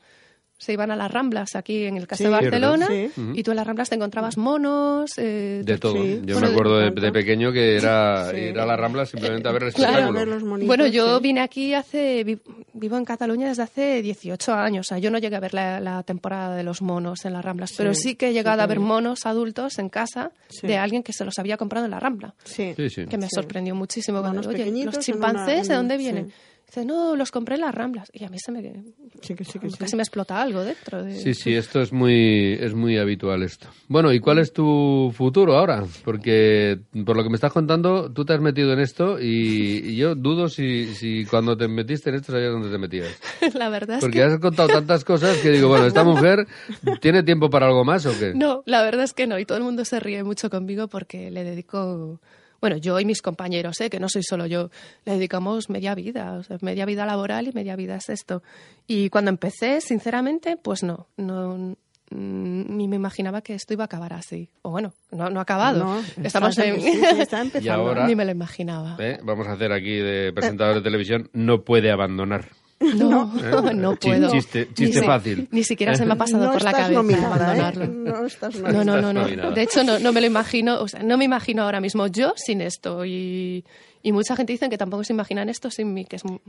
se iban a las Ramblas aquí en el Castillo Sí, de Barcelona sí. y tú en las Ramblas te encontrabas monos. eh, De todo. Sí. Yo Bueno, me acuerdo de, pequeño que era Sí. ir a la Rambla simplemente a ver el Claro. espectáculo. A ver los monitos, Bueno, yo sí. vine aquí hace. vi- Vivo en Cataluña desde hace 18 años. O sea, yo no llegué a ver la, la temporada de los monos en las Ramblas, pero sí que he llegado a ver monos adultos en casa Sí. de alguien que se los había comprado en la Rambla. Sí. Sí, sí. Que me Sí. sorprendió muchísimo. Cuando, Oye, ¿los una- chimpancés de dónde sí. vienen? Dice, no, los compré en las Ramblas. Y a mí se me. Sí, que sí, que sí. Casi me explota algo dentro. De... Sí, sí, esto es muy, es muy habitual esto. Bueno, ¿y cuál es tu futuro ahora? Porque por lo que me estás contando, tú te has metido en esto y, y yo dudo si, si cuando te metiste en esto sabías dónde te metías. la verdad es Porque que. has contado tantas cosas que digo, bueno, ¿esta mujer tiene tiempo para algo más o qué? No, la verdad es que no. Y todo el mundo se ríe mucho conmigo porque le dedico. Bueno, yo y mis compañeros, ¿eh? que no soy solo yo, le dedicamos media vida, o sea, media vida laboral y media vida es esto. Y cuando empecé, sinceramente, pues no, no mm, ni me imaginaba que esto iba a acabar así. O bueno, no, no ha acabado. No, Estamos está- en... sí, sí, está empezando. Y ahora- ni me lo imaginaba. ¿Eh? Vamos a hacer aquí de presentador de televisión, no puede abandonar. No, no, Chi- puedo. chiste- Ni chiste si- fácil. Ni siquiera se me ha pasado no por la cabeza nominada, ¿eh? No estás No, no, no, no. De hecho, no, no me lo imagino, o sea, no me imagino ahora mismo yo sin esto. Y, y mucha gente dice que tampoco se imaginan esto sin mí, que es un,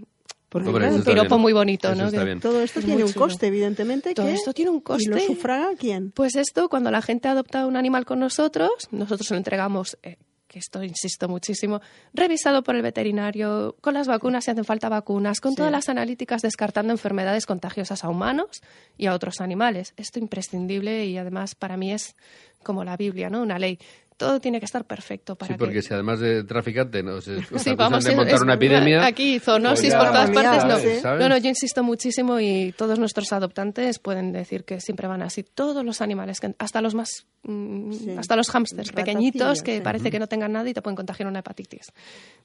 Porque, Hombre, claro, eso está piropo bien. muy bonito, Eso ¿no? todo esto Es tiene un coste, evidentemente. Todo que- esto tiene un ¿Y coste. lo sufraga quién? Pues esto, cuando la gente adopta un animal con nosotros, nosotros lo entregamos, eh, que esto insisto muchísimo, revisado por el veterinario, con las vacunas si hacen falta vacunas, con todas las analíticas descartando enfermedades contagiosas a humanos y a otros animales. Esto imprescindible y además para mí es como la Biblia, ¿no? Una ley. Todo tiene que estar perfecto para Sí, porque que... si además de traficante nos, os Sí, vamos, de es- montar es- una epidemia... Aquí zoonosis pues por todas partes, no. No, no, yo insisto muchísimo y todos nuestros adoptantes pueden decir que siempre van así. Todos los animales, hasta los más, mm, Sí. hasta los hámsters pequeñitos que sí. parece que no tengan nada y te pueden contagiar una hepatitis,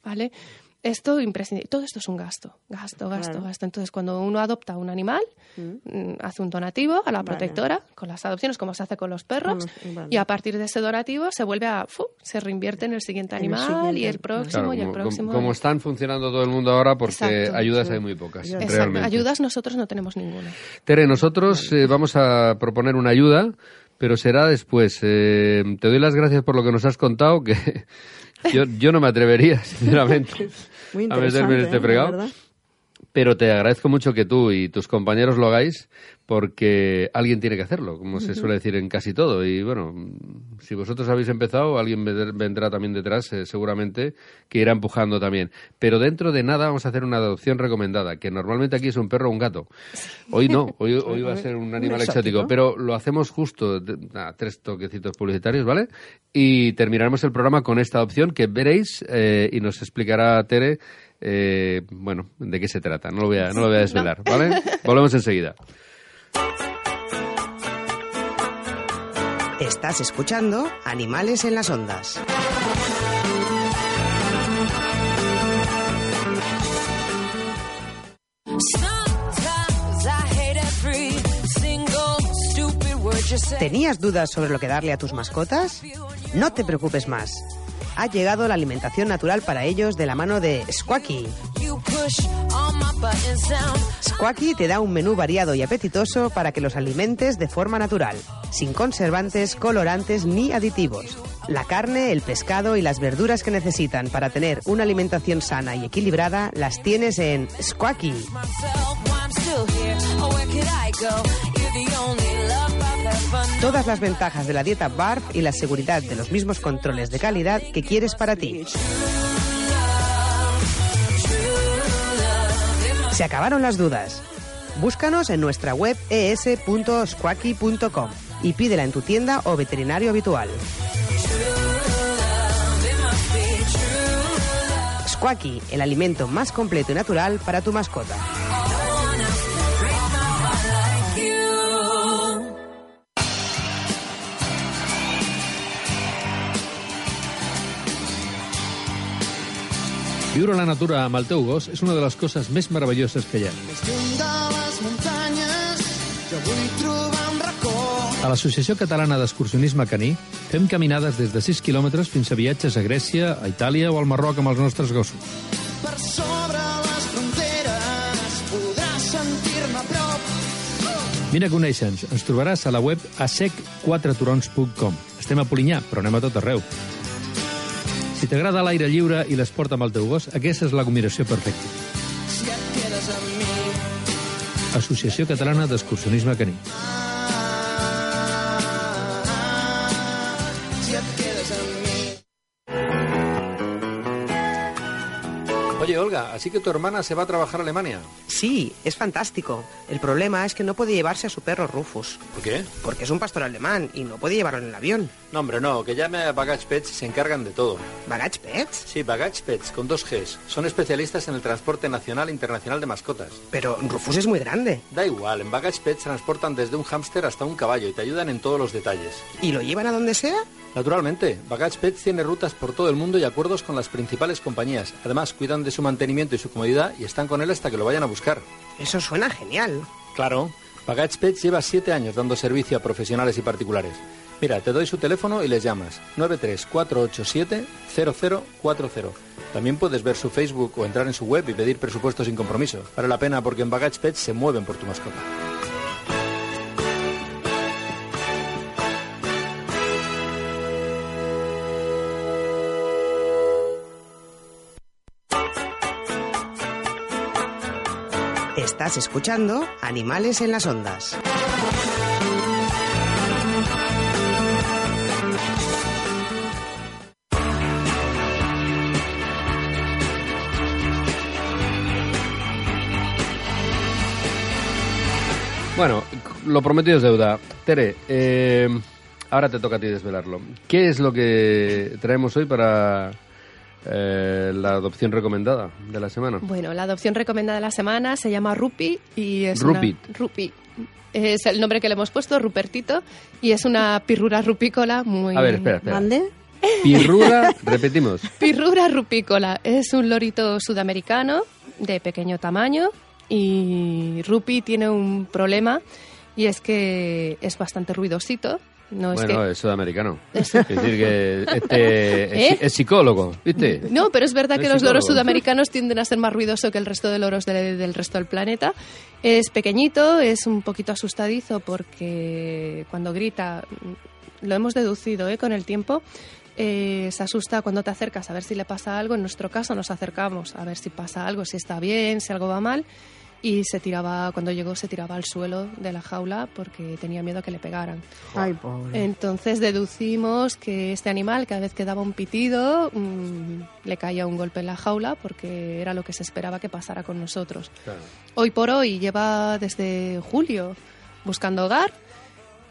¿vale? Esto imprescindible. Todo esto es un gasto, gasto, gasto, Claro. gasto. Entonces, cuando uno adopta un animal, mm, hace un donativo a la Vale. protectora con las adopciones, como se hace con los perros, vale. y a partir de ese donativo se vuelve a, ¡fu! se reinvierte en el siguiente En el animal y el próximo Claro, y el como, próximo. como- están funcionando todo el mundo ahora, porque Exacto, ayudas sí. hay muy pocas, Exacto. Exacto. realmente. Ayudas nosotros no tenemos ninguna. Tere, nosotros eh, vamos a proponer una ayuda, pero será después. Eh, te doy las gracias por lo que nos has contado, que yo, yo no me atrevería, sinceramente, a meterme en este ¿eh? Fregado. verdad. Pero te agradezco mucho que tú y tus compañeros lo hagáis porque alguien tiene que hacerlo, como se suele decir en casi todo. Y bueno, si vosotros habéis empezado, alguien vendr- vendrá también detrás, eh, seguramente, que irá empujando también. Pero dentro de nada vamos a hacer una adopción recomendada, que normalmente aquí es un perro o un gato. Hoy no, hoy, hoy va a ser un animal exótico. pero lo hacemos justo, nada, tres toquecitos publicitarios, ¿vale? Y terminaremos el programa con esta adopción que veréis eh, y nos explicará Tere. Eh, bueno, de qué se trata. No lo voy a, no lo voy a desvelar, ¿vale? Volvemos enseguida. Estás escuchando Animales en las Ondas. ¿Tenías dudas sobre lo que darle a tus mascotas? No te preocupes más. Ha llegado la alimentación natural para ellos de la mano de Squacky. Squacky te da un menú variado y apetitoso para que los alimentes de forma natural, sin conservantes, colorantes ni aditivos. La carne, el pescado y las verduras que necesitan para tener una alimentación sana y equilibrada las tienes en Squacky. Todas las ventajas de la dieta BARF y la seguridad de los mismos controles de calidad que quieres para ti. Se acabaron las dudas. Búscanos en nuestra web es.squacky.com y pídela en tu tienda o veterinario habitual. Squacky, el alimento más completo y natural para tu mascota. Viure a la natura amb el teu gos és una de les coses més meravelloses que hi ha. A l'Associació Catalana d'Excursionisme Caní fem caminades des de 6 quilòmetres fins a viatges a Grècia, a Itàlia o al Marroc amb els nostres gossos. Per sobre les fronteres podràs sentir-me a prop. Vine a conèixer-nos. Ens trobaràs a la web asec4turons.com. Estem a Polinyà, però anem a tot arreu. T'agrada l'aire lliure i l'esport amb el teu gos, aquesta és la combinació perfecta. Si et quedes amb mi, Associació Catalana d'Excursionisme Caní. si Así que tu hermana se va a trabajar a Alemania. Sí, es fantástico. El problema es que no puede llevarse a su perro Rufus, ¿Por qué? porque es un pastor alemán y no puede llevarlo en el avión. No, hombre, no, que llame a Baggage Pets y se encargan de todo. ¿Baggage Pets? Sí, Baggage Pets, con dos Gs. Son especialistas en el transporte nacional e internacional de mascotas. Pero Rufus es muy grande. Da igual, en Baggage Pets transportan desde un hámster hasta un caballo y te ayudan en todos los detalles. ¿Y lo llevan a donde sea? Naturalmente, Baggage Pets tiene rutas por todo el mundo y acuerdos con las principales compañías. Además, cuidan de su mantenimiento y su comodidad y están con él hasta que lo vayan a buscar. Eso suena genial. Claro, Baggage Pets lleva siete años dando servicio a profesionales y particulares. Mira, te doy su teléfono y les llamas. 93487-0040. También puedes ver su Facebook o entrar en su web y pedir presupuesto sin compromiso. Vale la pena porque en Baggage Pets se mueven por tu mascota. Estás escuchando Animales en las Ondas. Bueno, lo prometido es deuda. Tere, eh, ahora te toca a ti desvelarlo. ¿Qué es lo que traemos hoy para eh, la adopción recomendada de la semana? Bueno, la adopción recomendada de la semana se llama Rupi y es Rupit. una Rupi. Es el nombre que le hemos puesto, Rupertito, y es una pirrura rupícola muy A ver, espera, espera. ¿Mande? Pirrura, repetimos. Pirrura rupícola es un lorito sudamericano de pequeño tamaño y Rupi tiene un problema y es que es bastante ruidosito. No es bueno, que... es sudamericano. Es decir, que este es, ¿Eh? es psicólogo, ¿viste? No, pero es verdad No que los loros sudamericanos tienden a ser más ruidosos que el resto de loros de- del resto del planeta. Es pequeñito, es un poquito asustadizo porque cuando grita, lo hemos deducido ¿eh? con el tiempo, eh, se asusta cuando te acercas a ver si le pasa algo. En nuestro caso nos acercamos a ver si pasa algo, si está bien, si algo va mal. Y se tiraba, cuando llegó, se tiraba al suelo de la jaula porque tenía miedo a que le pegaran. Ay, pobre. Entonces deducimos que este animal, cada vez que daba un pitido, mm, le caía un golpe en la jaula porque era lo que se esperaba que pasara con nosotros. Hoy por hoy lleva desde julio buscando hogar.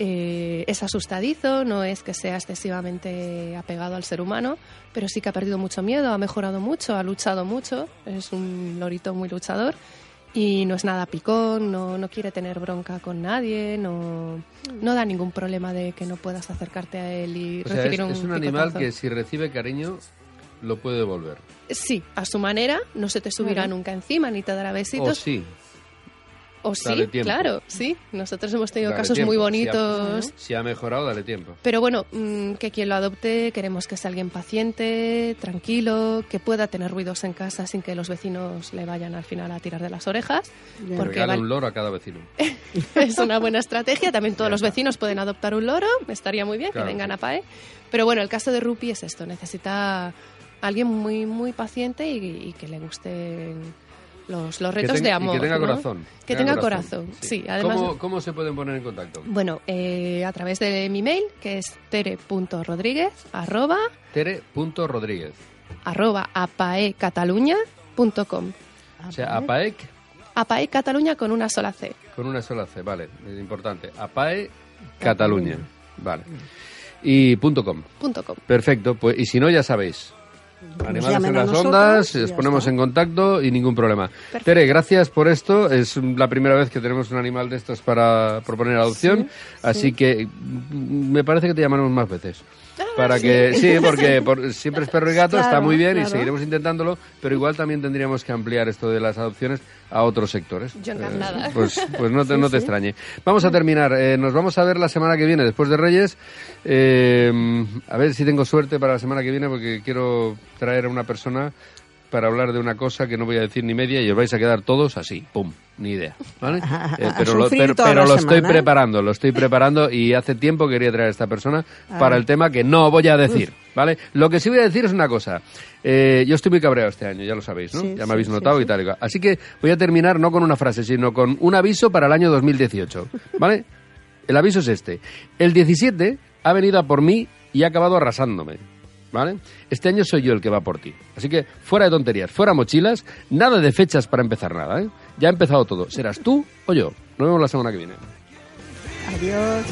eh, es asustadizo, no es que sea excesivamente apegado al ser humano, pero sí que ha perdido mucho miedo, ha mejorado mucho, ha luchado mucho, es un lorito muy luchador y no es nada picón, no, no quiere tener bronca con nadie, no, no da ningún problema de que no puedas acercarte a él y O sea, es, recibir un es un animal que si recibe cariño lo puede devolver. Sí, a su manera, no se te subirá nunca encima ni te dará besitos. O sí. O sí, tiempo. claro, sí. Nosotros hemos tenido Dale casos tiempo. muy Si ha- bonitos. Si ha, mejorado, dale tiempo. Pero bueno, mm, que quien lo adopte queremos que sea alguien paciente, tranquilo, que pueda tener ruidos en casa sin que los vecinos le vayan al final a tirar de las orejas. Que Porque regale un loro a cada vecino. es una buena estrategia. También todos los vecinos pueden adoptar un loro. Estaría muy bien Claro. que vengan a PAE. Pero bueno, el caso de Rupi es esto. Necesita alguien muy, muy paciente y, y que le gusten los, los retos tenga- de y amor. que tenga ¿no? corazón. Que tenga corazón, sí. además, ¿Cómo, cómo se pueden poner en contacto? bueno, eh, a través de mi mail, que es tere.rodríguez, arroba, Tere.rodríguez. arroba apaecataluña.com. O sea, APAEC Apaecataluña con una sola C. con una sola C, vale, es importante. APAE Cataluña, vale. Y punto .com. Punto com. Perfecto, pues y si no, ya sabéis. Animales en las nosotros ondas, y ya os ponemos está. en contacto y ningún problema. Tere, gracias por esto. Es la primera vez que tenemos un animal de estos para proponer adopción, así que mm, me parece que te llamaremos más veces. Para que sí, porque por- siempre es perro y gato, está muy bien y seguiremos intentándolo, pero igual también tendríamos que ampliar esto de las adopciones a otros sectores. Yo encantada. Eh, pues, pues no te, no te extrañe. Vamos a terminar. Eh, nos vamos a ver la semana que viene, después de Reyes. Eh, a ver si tengo suerte para la semana que viene, porque quiero traer a una persona para hablar de una cosa que no voy a decir ni media y os vais a quedar todos así, pum, ni idea, ¿vale? Eh, pero lo, pero, lo estoy semana. preparando, lo estoy preparando y hace tiempo quería traer a esta persona para el tema que no voy a decir, ¿vale? Lo que sí voy a decir es una cosa. Eh, yo estoy muy cabreado este año, ya lo sabéis, ¿no? Sí, ya me habéis sí, notado sí. y tal y cual. Así que voy a terminar no con una frase, sino con un aviso para el año 2018, ¿vale? El aviso es este. El 17 ha venido a por mí y ha acabado arrasándome. ¿vale? Este año soy yo el que va por ti. Así que fuera de tonterías, fuera mochilas, nada de fechas para empezar nada, ¿eh? Ya ha empezado todo. ¿Serás tú o yo? Nos vemos la semana que viene. Adiós.